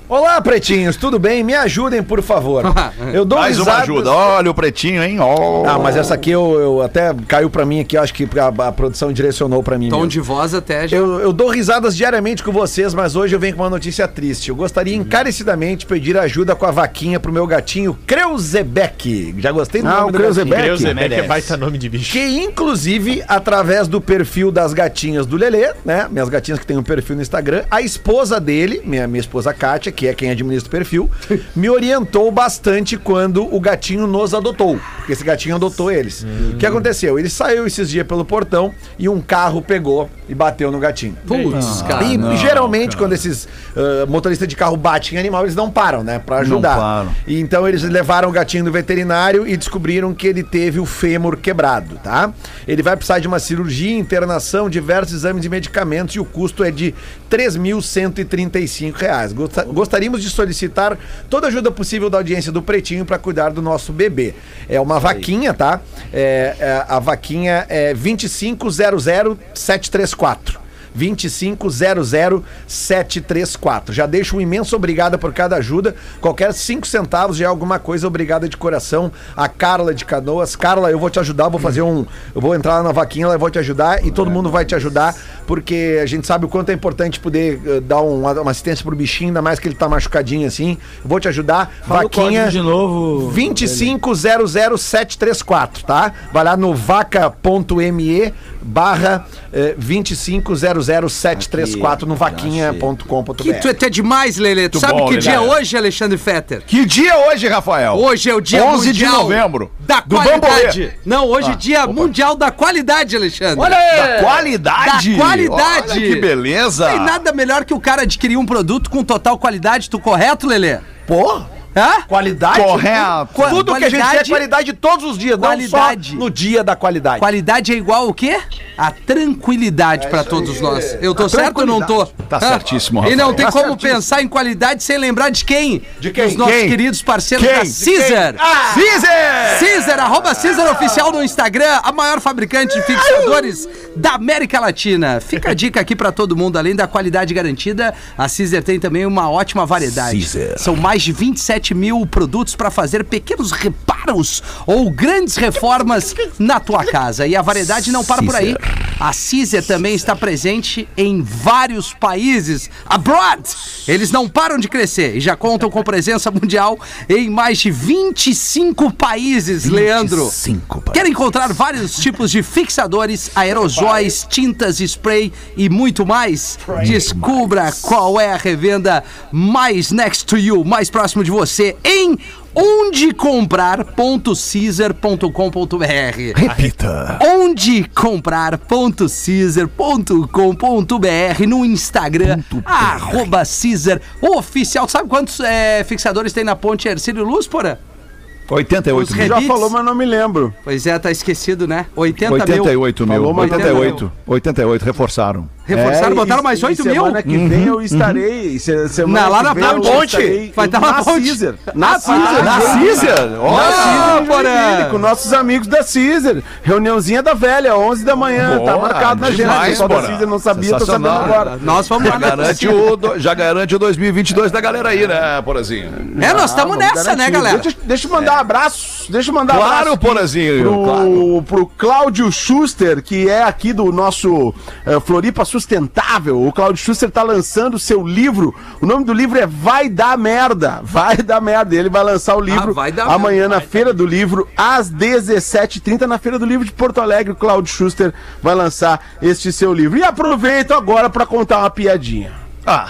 Olá, pretinhos, tudo bem? Me ajudem, por favor. Eu dou Mais uma risadas- ajuda. Olha o pretinho, hein? Ó. Ah, mas essa aqui eu, eu até caiu pra mim aqui, acho que a, a produção direcionou pra mim. Tom mesmo. de voz até já. Eu, eu dou risadas diariamente com vocês, mas hoje eu venho com uma notícia triste. Eu gostaria encarecidamente de pedir ajuda com a vaquinha pro meu gatinho Creuzebeck. Já gostei do Ah, nome o do Creuzebeck. gatinho. Creuzebeck é baita nome de bicho. Que inclusive, através do perfil das gatinhas do Lelê, né? Minhas gatinhas que têm um perfil no Instagram, a esposa dele, minha, minha esposa Kátia, que é quem administra o perfil, me orientou bastante quando o gatinho nos adotou. Porque esse gatinho adotou eles. O que aconteceu? Ele saiu esses dias pelo portão e um carro pegou e bateu no gatinho. Putz, cara. E geralmente, quando esses ah, motoristas de carro batem em animal, eles não param, né? Pra ajudar. param. E então eles levaram o gatinho no veterinário e descobriram que ele teve o fêmur quebrado, tá? Ele vai precisar de uma cirurgia, internação, diversos exames e medicamentos e o custo é de 3.135 reais. Gosta- Gostaríamos de solicitar toda a ajuda possível da audiência do Pretinho para cuidar do nosso bebê. É uma vaquinha, tá? É, é, a vaquinha é 2500734. 2500734. Já deixo um imenso obrigado por cada ajuda. Qualquer 5 centavos já é alguma coisa. Obrigada de coração. A Carla de Canoas. Carla, eu vou te ajudar. Vou fazer um. Eu vou entrar lá na vaquinha, eu vou te ajudar e todo mundo vai te ajudar. Porque a gente sabe o quanto é importante poder eh, dar um- uma, uma assistência pro bichinho, ainda mais que ele tá machucadinho assim. Vou te ajudar. Fala vaquinha. de novo. 2500734, tá? Vai lá no vaca.me barra eh, 2500734 no vaquinha.com.br. Que tu é até demais, Lelê. Tu sabe bom, que dia é Lelê. hoje, Alexandre Fetter? Que dia é hoje, Rafael? Hoje é o dia 11 de novembro. da Do qualidade. Bambolê. Não, hoje é dia mundial da qualidade, Alexandre. Olha aí! Da qualidade. Da qualidade. Olha que beleza. Tem nada melhor que o cara adquirir um produto com total qualidade. Tu correto, Lelê? Pô, Hã? qualidade. Correto. Qua- Tudo que a gente quer é qualidade- qualidade todos os dias, Qualidade. não só no dia da qualidade. Qualidade é igual o quê? A tranquilidade pra todos nós. Eu tô certo ou não tô? Tá Hã? certíssimo, E não Rafael. tem Tá como certíssimo. pensar em qualidade sem lembrar de quem? De quem? Dos nossos Quem? queridos parceiros Quem? da Caesar. Caesar! Caesar, arroba Caesar Oficial no Instagram, a maior fabricante de fixadores da América Latina. Fica a dica aqui pra todo mundo, além da qualidade garantida, a Caesar tem também uma ótima variedade. Caesar. São mais de 27 mil produtos pra fazer pequenos reparos ou grandes reformas na tua casa. E a variedade não para por aí. A Caesar também está presente em vários países abroad. Eles não param de crescer e já contam com presença mundial em mais de 25 países, Leandro. Quer encontrar vários tipos de fixadores, aerosóis, tintas, spray e muito mais? Descubra qual é a revenda mais next to you, mais próximo de você, em ondecomprar.caesar.com.br. Repita. ondecomprar.caesar.com.br no Instagram, arroba Caesar oficial. Sabe quantos é, fixadores tem na ponte Ercílio Luz, porra? 88 Os mil. Já falou, mas não me lembro. Pois é, tá esquecido, né? 80 mil. 88 mil. Falou, mas 88. 88, reforçaram. Reforçaram, É, botaram e- mais e 8 mil? Semana que vem eu estarei. se- semana Não, lá que na eu ponte. Vai estar na ponte. Caesar. Na Ah, Caesar. Na. Caesar? Na Olha. Caesar. Joinville, com nossos amigos da Caesar. Reuniãozinha da velha, 11 da manhã. tá Boa, marcado na agenda. pessoal da. Caesar não sabia, tô sabendo agora. Nós vamos Já lá na garante, o, já garante o 2022 da galera aí, né, Porazinho? É, nós estamos Ah, nessa, né, galera? Deixa, deixa eu mandar um abraço. Deixa eu mandar um Claro, abraço. aqui Porazinho. Pro, Claro. pro Cláudio Schuster, que é aqui do nosso eh, Floripa Sustentável. O Cláudio Schuster tá lançando o seu livro. O nome do livro é Vai Dar Merda. Vai Dar Merda. Ele vai lançar o livro Ah, Vai Dar amanhã na Feira do Livro, às 17h30, na Feira do Livro de Porto Alegre. O Cláudio Schuster vai lançar este seu livro. E aproveito agora para contar uma piadinha. Ah.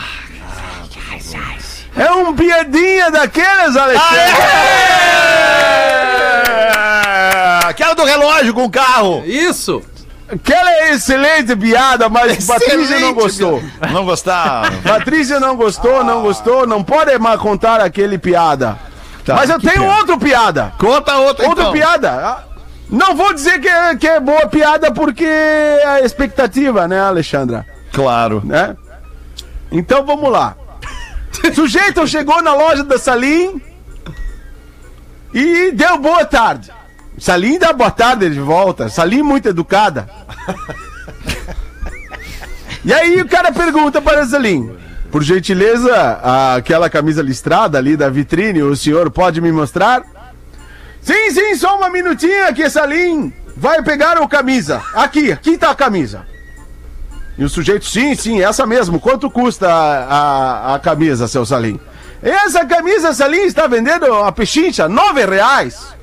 É um piadinha daqueles, Alexandre. É! Aquela do relógio com o carro. Isso! Aquela excelente piada, mas Patrícia não Excelente, gostou. Não gostava. Patrícia não gostou, não gostou, não pode mais contar aquele piada. Tá, mas eu tenho piada? outro piada. Conta outra Outra então. piada. Ah, Não vou dizer que é, que é boa piada porque é a expectativa, né, Alexandra? Claro. Né? Então vamos lá. Sujeito chegou na loja da Salim e deu boa tarde. Salim dá boa tarde de volta. Salim muito educada. E aí o cara pergunta para Salim: Por gentileza, aquela camisa listrada ali da vitrine, o senhor pode me mostrar? Sim, sim, só uma minutinha que Salim vai pegar o camisa. Aqui, aqui tá a camisa. E o sujeito, sim, sim, essa mesmo. Quanto custa a, a, a camisa, seu Salim? Essa camisa, Salim, está vendendo a pechincha, nove reais.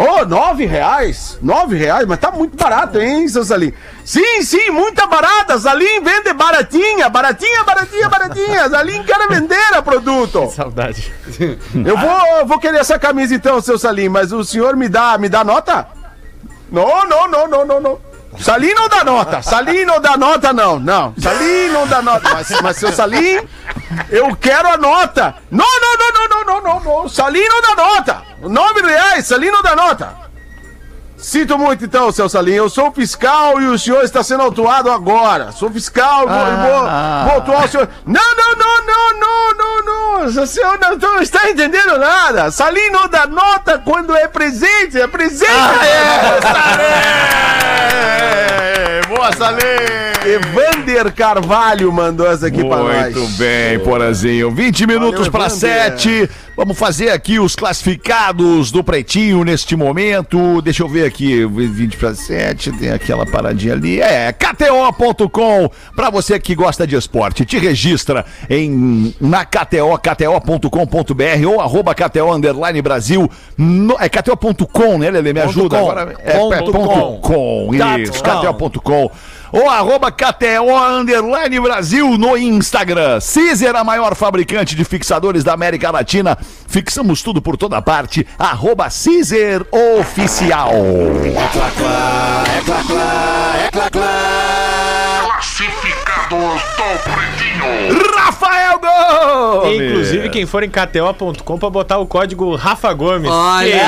Oh, nove reais? Nove reais? Mas tá muito barato, hein, seu Salim? Sim, sim, muito barata. Salim vende baratinha, baratinha, baratinha, baratinha. Salim quer vender a produto. Saudade. Eu vou, vou querer essa camisa então, seu Salim, mas o senhor me dá, me dá nota? Não, não, não, não, não, não. Salim não dá nota. Salim não dá nota, não. Não. Salim não dá nota. Mas, mas seu Salim, eu quero a nota. Não, não, não, não, não, não, não. Salim não dá nota. Nove reais, Salim não dá nota. Sinto muito então, seu Salim. Eu sou fiscal e o senhor está sendo autuado agora. Sou fiscal vou, e vou, vou autuar o senhor. Não, não, não, não, não, não, não. O senhor não, não está entendendo nada. Salim não dá nota quando é presente. É presente. É, boa, Salim! Evander Carvalho mandou essa aqui pra nós. Muito bem, Porazinho. 20 minutos para Evander. 7. Vamos fazer aqui os classificados do Pretinho neste momento. Deixa eu ver aqui, 20 para 7, tem aquela paradinha ali. É, KTO.com, para você que gosta de esporte. Te registra em na KTO, kto.com.br ou arroba KTO underline Brasil. No, é KTO.com, né, Lele? Me ajuda com. agora. É, Ponto é, ponto com. Isso, KTO.com ou arroba KTO Underline Brasil no Instagram. Cizer, a maior fabricante de fixadores da América Latina. Fixamos tudo por toda parte. Arroba Cizer Oficial. Rafael Gomes. Inclusive, quem for em KTO.com pra botar o código Rafa Gomes. Olha! Que-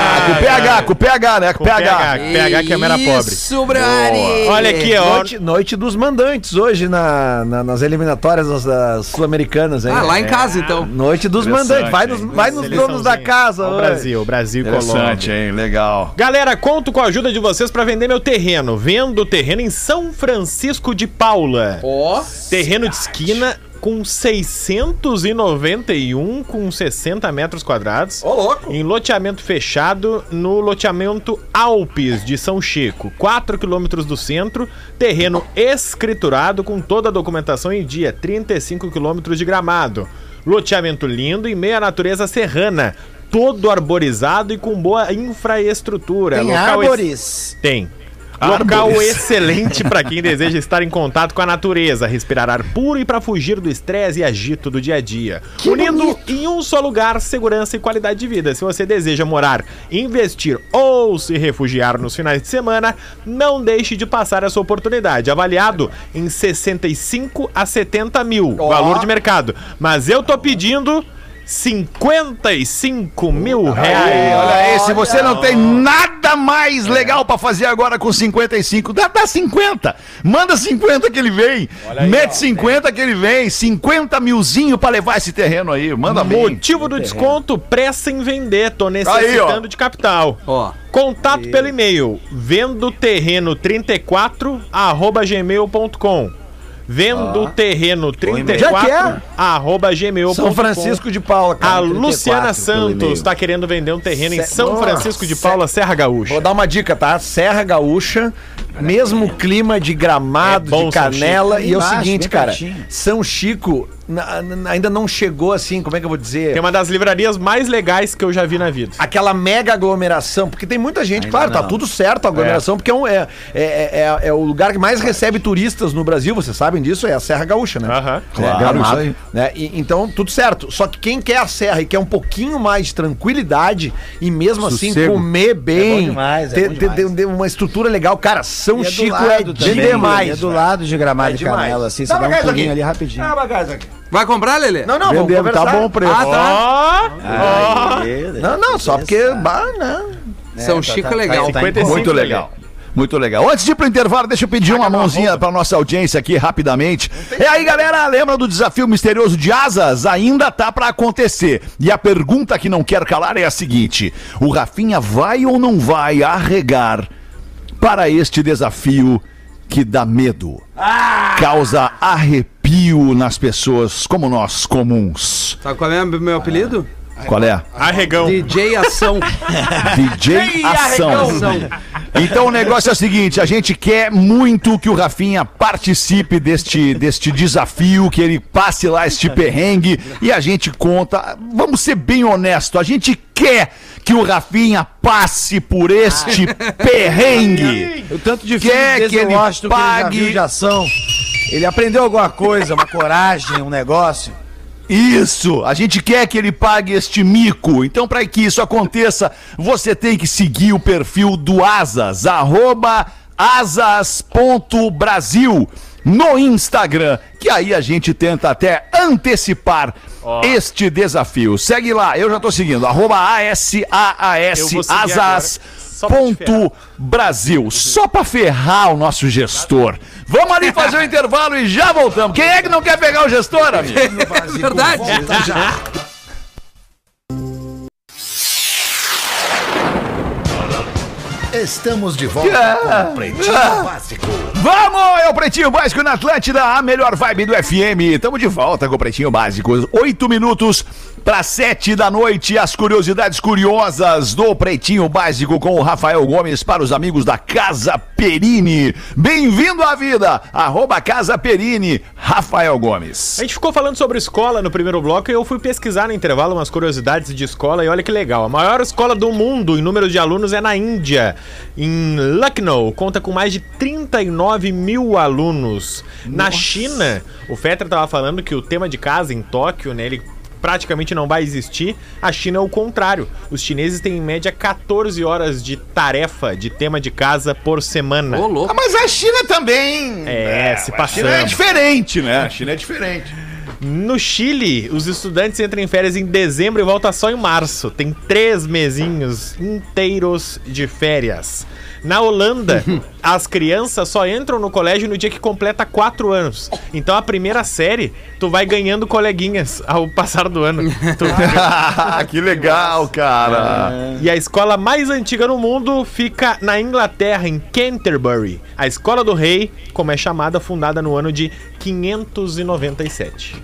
Ah, com PH, com PH, né? Com, Com PH. PH. PH que é mera pobre. Isso, Brani! Olha aqui, ó. Noite, noite dos mandantes hoje na, na- nas eliminatórias das, das sul-americanas. hein? Ah, lá em É. casa, então. Noite dos mandantes. Vai nos, vai nos donos da casa. O. Brasil, Brasil e Interessante, Colômbia. hein? Legal. Galera, conto com a ajuda de vocês pra vender meu terreno. Vendo terreno em São Francisco de Paula. Ó, Terreno de esquina com 691 com 60 metros quadrados. Ô, louco. Em loteamento fechado no loteamento Alpes de São Chico, 4 quilômetros do centro, terreno escriturado com toda a documentação em dia, 35 quilômetros de gramado. Loteamento lindo em meia natureza serrana, todo arborizado e com boa infraestrutura. Tem Local árvores. Tem. Local excelente para quem deseja estar em contato com a natureza, respirar ar puro e para fugir do estresse e agito do dia a dia. Unindo em um só lugar segurança e qualidade de vida. Se você deseja morar, investir ou se refugiar nos finais de semana, não deixe de passar essa oportunidade. Avaliado em 65 a 70 mil, valor de mercado. Mas eu tô pedindo 55 mil reais. Olha aí, se você não tem nada mais legal pra fazer agora com 55, dá, dá 50. Manda 50 que ele vem. Mete 50 que ele vem. 50 milzinho pra levar esse terreno aí. Manda bem. Motivo do desconto, pressa em vender. Tô Aí, necessitando ó. de capital. ó. Contato pelo e-mail vendo terreno 34 arroba gmail.com Vendo terreno Já 34 que é? arroba gmail.com São Francisco de Paula, cara. A 34 Luciana Santos e-mail. tá querendo vender um terreno em São Francisco de Paula, Serra Gaúcha. Vou dar uma dica, tá? Serra Gaúcha, mesmo clima de gramado, É bom de canela. E é o seguinte, cara, pertinho. São Chico na- na- ainda não chegou assim, como é que eu vou dizer? Tem uma das livrarias mais legais que eu já vi na vida. Aquela mega aglomeração, porque tem muita gente, claro, tá tudo certo a aglomeração, porque é, um- é, é, é, é o lugar que mais recebe turistas no Brasil, vocês sabem disso, é a Serra Gaúcha, né? Aham. Claro, É, Gramado, isso aí. né? E- então, tudo certo. Só que quem quer a serra e quer um pouquinho mais de tranquilidade e mesmo assim Sossego. comer bem, É bom demais, é ter, bom ter- ter uma estrutura legal, cara, São E é do Chico lado é também, demais. É do lado de Gramado É e demais. Canela, assim, você Dá um pulinho aqui. ali rapidinho. Dá uma gás aqui. Vai comprar, Lelê? Não, não, vamos Vendendo, conversar. tá bom o preço. Ah, tá. Não, não, só porque... Bah, não. São Chico é legal. tá 55 Muito legal. Muito legal. Antes de ir pro intervalo, deixa eu pedir uma mãozinha pra nossa audiência aqui rapidamente. E aí, galera, lembra do desafio misterioso de asas? Ainda tá pra acontecer. E a pergunta que não quer calar é a seguinte: o Rafinha vai ou não vai arregar para este desafio que dá medo. Causa arrepio nas pessoas como nós, comuns. Sabe qual é o meu apelido? Qual é? Arregão. DJ Ação. DJ Ação. Então o negócio é o seguinte, a gente quer muito que o Rafinha participe deste, deste desafio, que ele passe lá este perrengue e a gente conta, vamos ser bem honesto, a gente quer que o Rafinha passe por este perrengue. O tanto de Quer que ele Washington que ele já pague- viu de ação. Ele aprendeu alguma coisa, uma coragem, um negócio. Isso! A gente quer que ele pague este mico. Então, para que isso aconteça, você tem que seguir o perfil do Asas, arroba asas.brasil no Instagram, que aí a gente tenta até antecipar este desafio. Segue lá, eu já tô seguindo, arroba ASAAS, asas. Só pra te ferrar. Ponto Brasil, só pra ferrar o nosso gestor. Vamos ali fazer o intervalo e já voltamos. Quem é que não quer pegar o gestor, amigo? Verdade. Estamos de volta com Pretinho Básico. Vamos, é o Pretinho Básico na Atlântida, a melhor vibe do FM. Tamo de volta com o Pretinho Básico. Oito minutos para sete da noite. As curiosidades curiosas do Pretinho Básico com o Rafael Gomes para os amigos da Casa Perini. Bem-vindo à vida, arroba Casa Perini, Rafael Gomes. A gente ficou falando sobre escola no primeiro bloco e eu fui pesquisar no intervalo umas curiosidades de escola e olha que legal. A maior escola do mundo em número de alunos é na Índia, em Lucknow. Conta com mais de 39 mil alunos. Na China, o Fetter tava falando que o tema de casa em Tóquio, né, ele praticamente não vai existir. A China é o contrário. Os chineses têm em média 14 horas de tarefa de tema de casa por semana. Ô, louco. Ah, mas a China também. É, se A China é diferente, né? A China é diferente. No Chile, os estudantes entram em férias em dezembro e voltam só em março. Tem três mesinhos inteiros de férias. Na Holanda, as crianças só entram no colégio no dia que completa quatro anos. Então a primeira série, tu vai ganhando coleguinhas ao passar do ano. Tu- que legal, cara. E a escola mais antiga no mundo fica na Inglaterra, em Canterbury. A Escola do Rei, como é chamada, fundada no ano de 597.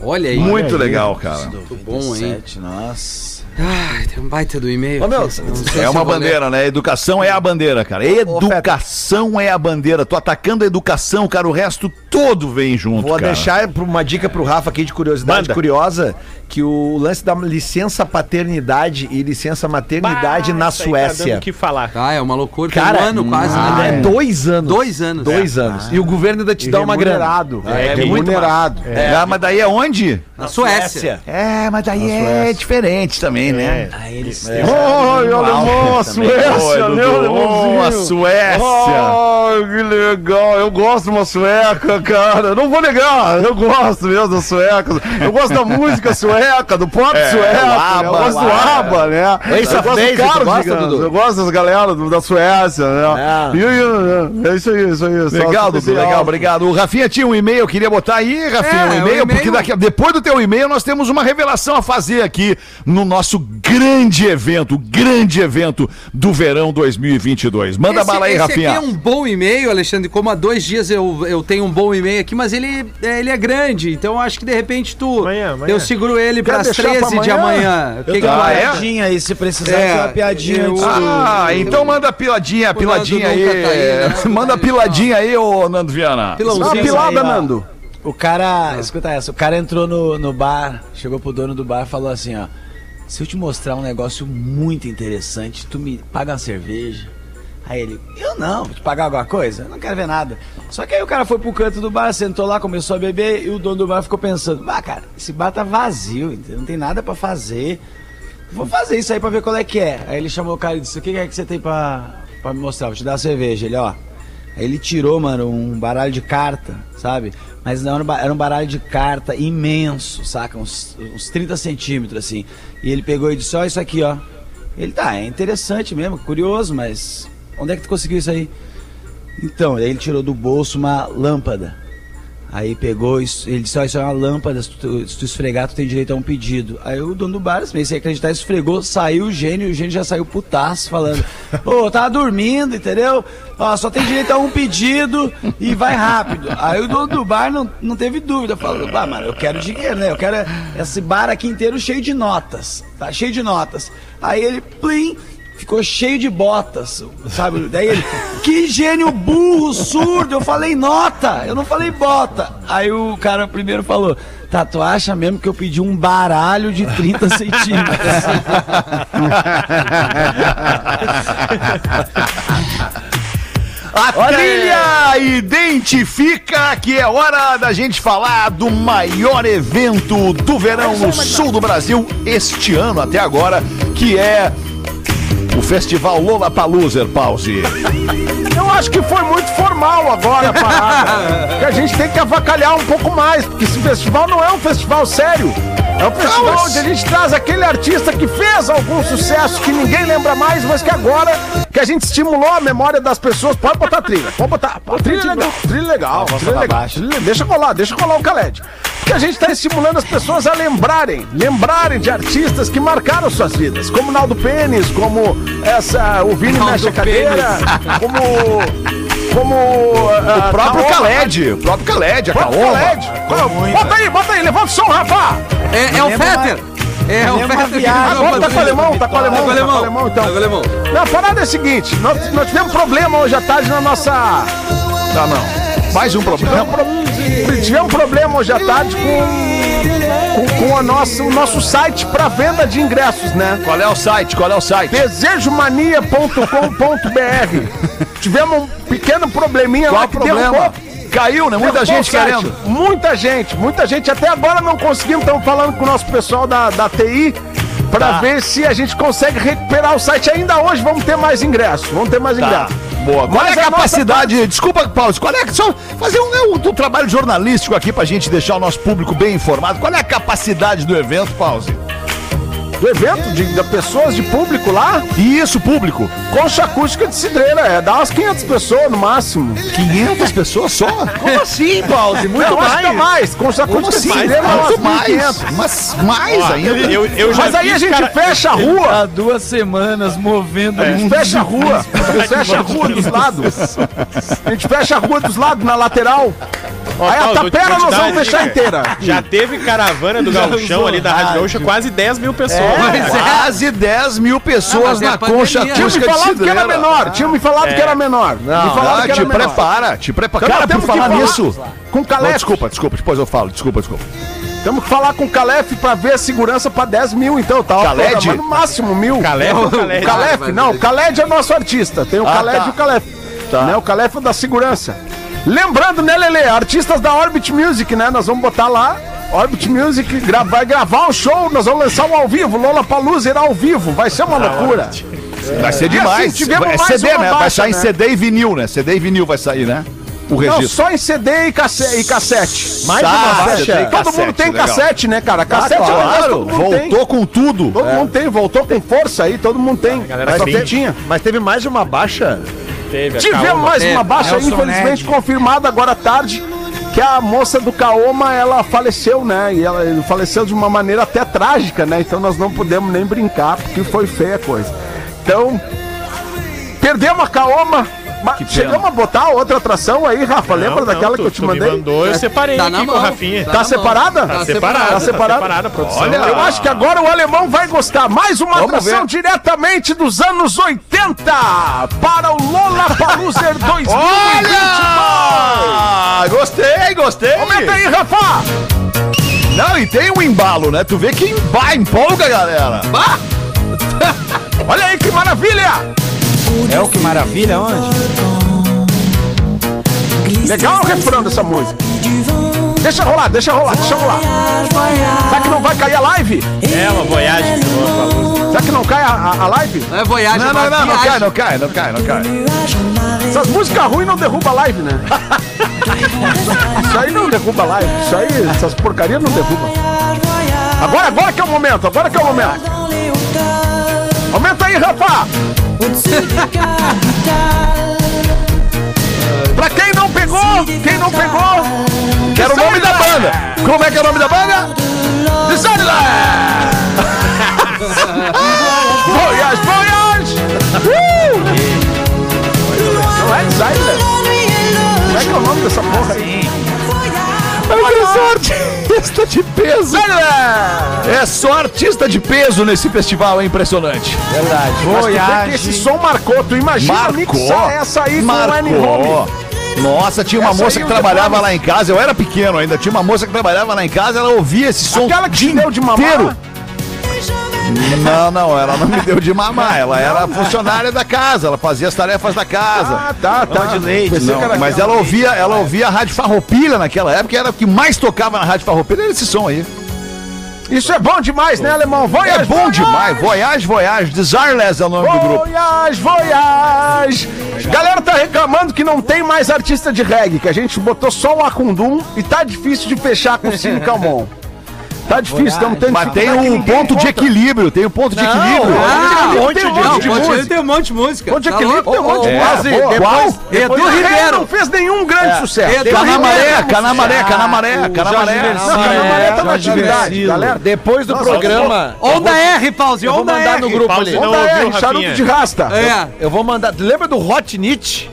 Olha aí. Muito legal, cara. Muito bom, hein? Nossa. Ai, tem um baita do e-mail. Ô, meu, É uma bandeira, né? Educação é a bandeira, cara. Educação é a bandeira. Tô atacando a educação, cara. O resto todo vem junto, Vou cara. deixar uma dica pro Rafa aqui de curiosidade Manda. curiosa, que o lance da licença paternidade e licença maternidade Bah, na tá Suécia. o que falar. Ah, é uma loucura. Tem Cara, um ano quase, ah, né? é dois anos. Dois anos. Dois anos. E o governo ainda te dá uma grana. remunerado. É, É, muito remunerado. Ah, mas daí é onde? Na Suécia. É, mas daí é diferente também, né? Aí eles alemão, a Suécia, né, Ô, a alemãozinho? Suécia. Ai, que legal. Eu gosto de uma sueca, cara. Não vou negar, eu gosto mesmo da sueca. Eu gosto da música sueca, do pop É, sueco. o ABBA, eu gosto do o ABBA. ABBA, né? Eu gosto do Carlos, gosta, digamos. Dudu? Eu gosto das galera do- da Suécia, né? É. E, e, é isso aí, isso aí. Legal, Dudu, legal, obrigado. O Rafinha tinha um e-mail, queria botar aí, Rafinha, É, um e-mail, porque depois do teu e-mail nós temos uma revelação a fazer aqui no nosso grande evento, grande evento do verão 2022. Manda Esse- bala aí, esse Rafinha. aqui é um bom e-mail, Alexandre. Como há dois dias eu, eu tenho um bom e-mail aqui, mas ele, é, ele é grande. Então eu acho que de repente tu. Amanhã, amanhã. Eu seguro ele para as deixar pra 13 de amanhã. O que, Eu que tenho tu uma é? piadinha aí, se precisar, É, tem uma piadinha eu-. Ah, então manda a piladinha, piladinha Nando aí. tá aí, né? Manda a piladinha aí, ô Nando Viana. Pilãozinho. Dá uma pilada, aí. Nando. O cara, escuta essa, o cara entrou no, no bar, chegou pro dono do bar e falou assim, ó. Se eu te mostrar um negócio muito interessante, tu me paga uma cerveja. Aí ele, eu não, vou te pagar alguma coisa? Eu não quero ver nada. Só que aí o cara foi pro canto do bar, sentou lá, começou a beber e o dono do bar ficou pensando, ah, cara, esse bar tá vazio, não tem nada pra fazer. Vou fazer isso aí pra ver qual é que é. Aí ele chamou o cara e disse, o que é que você tem pra, pra me mostrar? Vou te dar a cerveja. Ele, ó. Aí ele tirou, mano, um baralho de carta, sabe? Mas não era um baralho de carta imenso, saca? Uns, uns 30 centímetros, assim. E ele pegou e disse, ó, isso aqui, ó. Ele, tá, é interessante mesmo, curioso, mas onde é que tu conseguiu isso aí? Então, ele tirou do bolso uma lâmpada. Aí pegou, ele disse, ó, isso é uma lâmpada, se tu, se tu esfregar, tu tem direito a um pedido. Aí o dono do bar, meio sem acreditar, esfregou, saiu o gênio, e o gênio já saiu putaço, falando, ô, tava dormindo, entendeu? Ó, só tem direito a um pedido e vai rápido. Aí o dono do bar não, não teve dúvida, falou, ah, mano, eu quero dinheiro, né? Eu quero esse bar aqui inteiro cheio de notas, tá cheio de notas. Aí ele, plim, ficou cheio de botas, sabe? Daí ele, que gênio burro, surdo, eu falei nota, eu não falei bota. Aí o cara primeiro falou, tá, tu acha mesmo que eu pedi um baralho de 30 centímetros? A trilha identifica que é hora da gente falar do maior evento do verão no sul do Brasil este ano até agora, que é o Festival Lola Paluser, Pause. Eu acho que foi muito formal agora a parada. que a gente tem que avacalhar um pouco mais, porque esse festival não é um festival sério. É um festival onde a gente traz aquele artista que fez algum sucesso que ninguém lembra mais, mas que agora que a gente estimulou a memória das pessoas. Pode botar a trilha, pode botar. Pô, trilha legal, trilha legal, trilha legal. Trilha- deixa rolar, deixa rolar o Caled. Porque a gente está estimulando as pessoas a lembrarem, lembrarem de artistas que marcaram suas vidas, como Naldo Pênis, como essa, o Vini Naldo Mexe a Cadeira, como. Como. ah, O próprio. Khaled, o próprio Khaled, a Próprio. Bota aí, bota aí, levanta o som, Rafa! É, é o Fetter. É o lembra Fetter. que Agora tá com o alemão, tá com o alemão, Tá com o tá com o alemão. então. Tá com o alemão. Não, a parada é a seguinte, nós, nós tivemos problema hoje à tarde na nossa... Tá, não. Mais um problema. Tivemos, pro- tivemos problema hoje à tarde com, com, com a nossa, o nosso site para venda de ingressos, né? Qual é o site? Qual é o site? Desejomania.com.br Tivemos um pequeno probleminha Qual lá que problema? derrubou. Caiu, né? Muita gente querendo. Muita gente, muita gente. Até agora não conseguimos. Estamos falando com o nosso pessoal da, da TI para Tá. ver se a gente consegue recuperar o site. Ainda hoje vamos ter mais ingressos. Vamos ter mais Tá. ingressos. Boa. Qual Mas é a a nossa capacidade? Desculpa, Paulo. Qual é só fazer um, um, um trabalho jornalístico aqui pra gente deixar o nosso público bem informado. Qual é a capacidade do evento, Pause? Do evento, de, de pessoas, de público lá, E isso, público? concha acústica de cidreira. É, dá umas 500 pessoas no máximo. 500 pessoas só? Como assim, Pause? Muito Não, acho que é mais. mais. Concha Como acústica assim? de cidreira é umas Muito mais. 1.500. Mas mais Ó, ainda. eu, eu já Mas aí a gente cara, fecha a rua. Há duas semanas movendo A gente fecha a rua, a gente fecha a rua dos lados. A gente fecha a rua dos lados, na lateral. Ó, Aí a Paulo, te- tapera nós vamos fechar inteira. Já teve caravana do Gauchão ali da Rádio Gaúcha, quase 10 mil pessoas. Pois é. Quase 10 mil pessoas Ah, mas é na pandemia. concha Tinha me Tinha me acústica falado que era menor, tinha me falado que era menor. me falaram Ah, que te menor. prepara, te prepara. Então Cara, por falar falar nisso. Com o Não, Calef, desculpa, desculpa, depois eu falo. Desculpa, desculpa. temos que falar com o Calef pra ver a segurança pra 10 mil, então. Tá Khaled? no máximo mil. Calef ou O Caled? Calef, vai, não, o Khaled é nosso artista. Tem o Ah, Khaled tá. e o Calef. Né, o Calef é da segurança. Lembrando, né, Lele? Artistas da Orbit Music, né? Nós vamos botar lá. Orbit Music vai gravar o show, nós vamos lançar um ao vivo, Lola Palusa irá ao vivo, vai ser uma loucura. Vai ser E demais. assim, é mais CD, uma né? Vai baixa, sair em né? CD e vinil, né? CD e vinil vai sair, né? O Não, registro. só em CD e, casse- e cassete. Mais Tá, uma baixa. Todo Cassete, mundo tem legal. cassete, né, cara? Cassete é um negócio que Claro, todo mundo tem. voltou com tudo. Todo mundo tem, voltou com força aí, todo mundo tem. galera Mas tinha. Mas teve mais uma baixa. Teve Tivemos mais É, uma baixa, Nelson infelizmente confirmada agora à tarde, que a moça do Kaoma, ela faleceu, né? E ela faleceu de uma maneira até trágica, né? Então nós não podemos nem brincar, porque foi feia a coisa. Então, perdemos a Kaoma. Mas chegamos a botar outra atração aí, Rafa. Lembra Não, daquela não, que tu- eu te tu me mandei? mandou, eu separei Tá aqui com o Rafinha. Tá na mão. separada? Tá Tá separada. separada, Tá tá separada a produção. Olha, eu acho que agora o alemão vai gostar. Mais uma Vamos atração ver. diretamente dos anos 80 para o Lola Paluser 2022. Olha! Gostei, gostei! Aumenta aí, Rafa! Não, e tem um embalo, né? Tu vê que emba, empolga, galera. Olha aí que maravilha! É o que maravilha, onde? Legal o refrão dessa música. Deixa rolar, deixa rolar, deixa rolar. Será que não vai cair a live? É uma voyagem que eu falo. Será que não cai a, a- a live? Não é voyagem, Não, é não, não, não cai, não cai, não cai, não cai. Essas músicas ruins não derrubam a live, né? Isso aí não derruba a live. Isso aí, essas porcarias não derrubam. Agora, agora que é o momento, agora que é o momento. Aumenta aí, Rafa! Pra quem não pegou, quem não pegou, Quero o nome da banda. Como é que é o nome da banda? Desordem! Voyage, voyage! Uh! Não é Desordem? Como é que é o nome dessa porra aí? É só artista de peso. É só artista de peso nesse festival, é impressionante. Verdade. Que esse som marcou. Tu imagina mixar essa aí com o Home. Nossa, tinha uma Essa moça que trabalhava Depois- lá em casa, eu era pequeno ainda, tinha uma moça que trabalhava lá em casa, ela ouvia esse som Aquela que deu de mamar? inteiro. Não, não, ela não me deu de mamar, ela era funcionária da casa, ela fazia as tarefas da casa. Ah, tá, tá. de leite, Não, era mas ela ouvia, ela ouvia a Rádio Farroupilha naquela época, era o que mais tocava na Rádio Farroupilha, era esse som aí. Isso é bom demais, né, alemão? Voyage, É bom demais, Voyage, Voyage, Desireless é o nome do grupo. Voyage, voyage! Galera tá reclamando que não tem mais artista de reggae, que a gente botou só o Acundum e tá difícil de fechar com o Cine Calmon. Tá difícil, estamos tendo Mas tem um ponto de equilíbrio, tem um ponto de equilíbrio. Ah, Tem um monte de não, música. Tem um monte de música. Ponto de Tá equilíbrio tem um monte de É, música. Edu Ribeiro não fez nenhum grande sucesso. Edu Canamaré. Canamaré, Canamaré, Canamaré. Não, Canamaré tá na atividade, galera. Depois do programa. Onda R, Pause, Eu vou onda mandar R. no grupo ali. não Onda R, charuto de rasta. É. Eu vou mandar. Lembra do Hot Knit?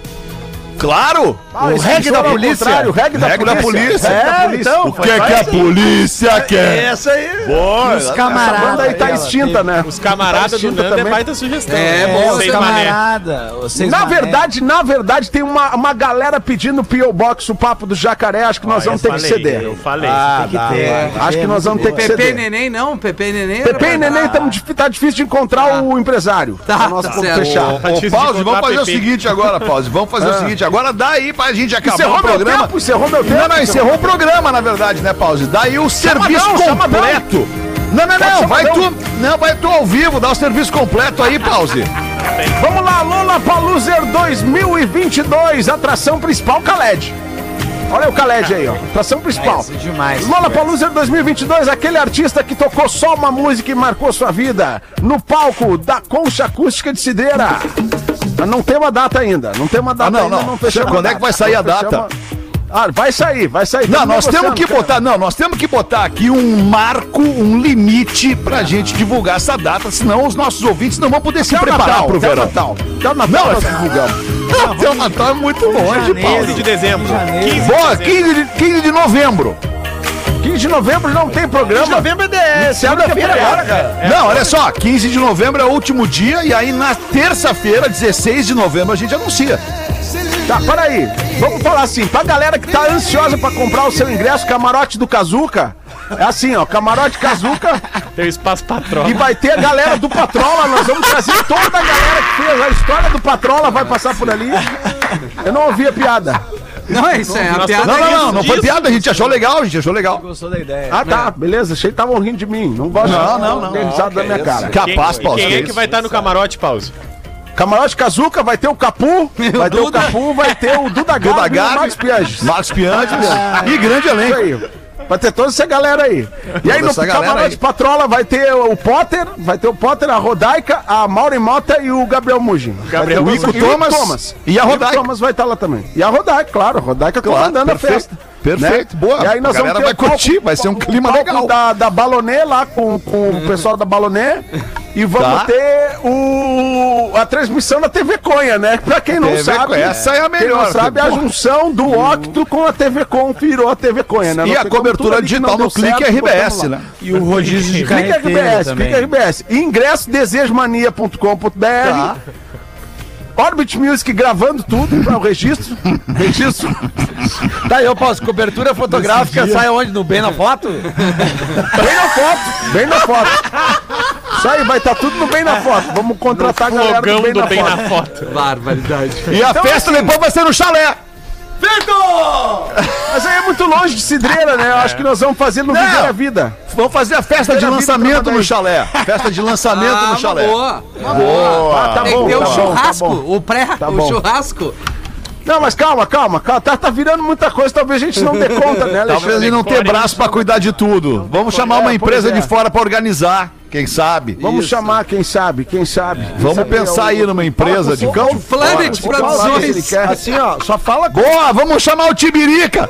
Claro! Ah, o reggae da é o polícia. O reggae da da polícia. polícia. É, então. O que é que a polícia quer? Essa aí. Boa, Os Essa camaradas. banda aí tá extinta, né? Os camaradas Tá do Nando é também. baita sugestão. É, né? boa, Os Seis mané. camarada, os seis Na mané. verdade, na verdade, tem uma, uma galera pedindo P.O. Box, o papo do jacaré. Acho que nós Ah, vamos ter que falei, ceder. Eu falei. Ah, tem que ter. Acho que nós vamos ter que Pepe e ceder. Neném não, Pepe e Neném. Pepe e Neném tá difícil de encontrar o empresário. Tá, nós tá fechar. Tá Ô, Pause, vamos fazer o Pepe. seguinte agora, Pause. Vamos fazer o seguinte agora. Dá aí pra gente acabar Encerrou o meu programa. tempo, encerrou meu tempo. Não, não, encerrou o programa, na verdade, né, Pause? Daí o serviço Chamadão, chamadão. completo. Não, não, não, vai tu, não, vai tu ao vivo, dá o serviço completo aí, Pause. Vamos lá, Lola Paluser 2022, atração principal, Khaled. Olha o Khaled aí, ó. Atração principal. É demais. Lola Paluser 2022, aquele artista que tocou só uma música e marcou sua vida. No palco da Concha Acústica de Cidreira. Mas Não tem uma data ainda. Não tem uma data Ah, não, ainda. não. fechamos Quando é que vai sair a Não data? Ah, vai sair, vai sair. Não, nós temos que cara. botar, não, nós temos que botar aqui um marco, um limite pra gente divulgar essa data, senão os nossos ouvintes não vão poder se Até o preparar Natal, pro até o verão. Natal. Até o Natal Não, nós é- divulgamos. Até o Natal é muito longe, janeiro. Paulo. 15 de dezembro. 15 de Boa, dezembro. 15 de, 15 de novembro. 15 de novembro não tem programa. Novembro é de segunda-feira agora, cara. Não, olha só, 15 de novembro é o último dia e aí na terça-feira, 16 de novembro, a gente anuncia. Tá, peraí. Vamos falar assim, pra galera que tá ansiosa pra comprar o seu ingresso, camarote do Kazuca. É assim, ó, camarote Kazuca Tem espaço pra troca. e vai ter a galera do Patrola. Nós vamos trazer toda a galera que fez a história do Patrola, vai passar por ali. Eu não ouvi a piada. Não, é isso é a piada. Não, não, não, não foi piada, a gente achou legal, a gente achou legal. Gostou da ideia. Ah, tá, beleza. Achei que estavam rindo de mim. Não gosto Não, não, não. risada da minha cara. Quem, Capaz, Paulo. quem que é isso. que vai estar no camarote, Pause? Camarote Kazuca, vai ter o Capu, vai ter o Duda. Capu, vai ter o Duda Garbi Duda e Garbi, Max Pianges. Marcos Piantes e grande Isso elenco. aí. Vai ter toda essa galera aí. E aí no Camarote. Patrola vai ter o Potter, vai ter o Potter, a Rodaica, a Maureen Mota e o Gabriel Mugin. Gabriel ter Mugin. e o Thomas e a o Rodaica. Thomas vai estar lá também. E a Rodaica, claro, a Rodaica Claro, comandando a festa. Perfeito, boa. E aí nós A vamos ter vai o palco- curtir, vai ser um clima o legal. Da, da Balonê lá com, com o pessoal da Balonê. E vamos Tá. ter o, a transmissão da TV Conha, né? Pra quem não TV sabe. Conha, essa é a Quem melhor. não sabe, a junção do Octo com a TV Com virou a TV Conha, né? E a cobertura digital no Clique certo, RBS, lá. né? E o rodízio de Clique carreteiro RBS, também. Clique RBS. Ingresso desejomania.com.br. Tá. Orbit Music gravando tudo para o registro. registro. Tá, eu posso. Cobertura fotográfica sai onde? No bem na foto? Bem na foto. Bem na foto. Isso aí, vai estar tudo no bem na foto. Vamos contratar a galera do Fogão bem, do na, bem foto. na foto. Barbaridade. E a festa depois vai ser no chalé. Mas aí é muito longe de Cidreira, né? Eu acho que nós vamos fazer no. Viver a Vida. Vamos fazer a festa de Primeira vida lançamento no chalé. Festa de lançamento Ah, no uma chalé. boa. Ah, tá Tem que ter tá o bom, churrasco, tá bom. o pré, Tá o bom. churrasco. Não, mas calma, calma, calma. Tá, tá virando muita coisa, talvez a gente não dê conta, né, Talvez Alexandre? ele não tenha braço pra cuidar de tudo. Vamos chamar uma É, empresa pois é. de fora pra organizar. Quem sabe? Vamos chamar, quem sabe, quem sabe. Vamos pensar aí numa empresa de campo. Planet Produções. Assim, ó, só fala com Boa, vamos chamar o Tibirica!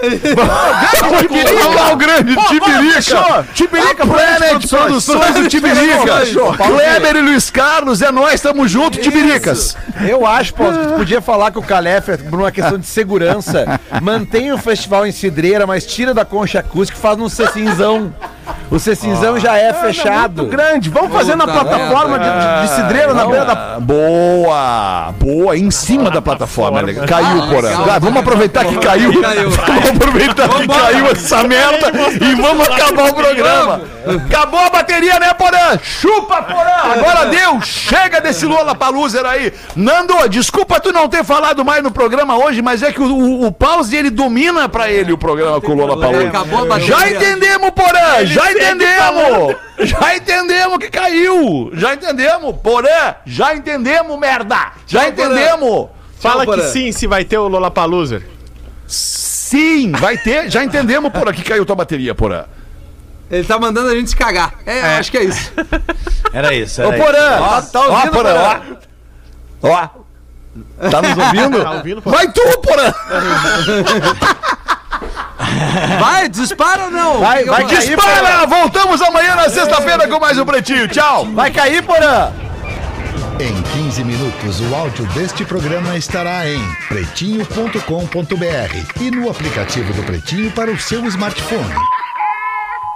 Vamos chamar o grande Tibirica! Tibirica, Planet Produções do Tibirica! Kleber e Luiz Carlos, é nós, tamo junto, Tibiricas! Eu acho, Paulo, que tu podia falar com o Calef por uma questão de segurança. Mantém o festival em Cidreira, mas tira da concha acústica e faz num Cecinzão. O Cecinzão já é fechado. Muito grande. Vamos fazer na Puta plataforma de, de, de cidreira na beira da. Boa! Boa, em cima da plataforma. legal. Caiu. Ah, vamos aproveitar que caiu. Caiu. Vamos aproveitar que caiu essa merda e vamos acabar o programa. Acabou a bateria, né, Porã? Chupa, Porã! Agora deu! Chega desse Lola Paluser aí. Nando, desculpa tu não ter falado mais no programa hoje, mas é que o, o, o Pause, ele domina pra ele o programa com o Lola Paluser. Já entendemos, Porã! Já entendemos! Já entendemos que caiu! Já entendemos! Porã! Já entendemos, merda! Já entendemos! Fala Porã. que sim, se vai ter o Lollapalooza. Sim, vai ter. Já entendemos, Porã, que caiu tua bateria, Porã. Ele tá mandando a gente se cagar. É, eu acho que é isso. Era isso. Ô, Era isso. Porã, Ó, tá, tá ó, ouvindo, Porã, Porã? ó. Ó. Tá nos ouvindo? Tá ouvindo, Porã? Vai tu, Porã! Vai, dispara ou não? Vai, vai, Dispara! Voltamos amanhã na sexta-feira com mais um Pretinho. Tchau! Vai cair, Porã! Em 15 minutos, o áudio deste programa estará em pretinho.com.br e no aplicativo do Pretinho para o seu smartphone.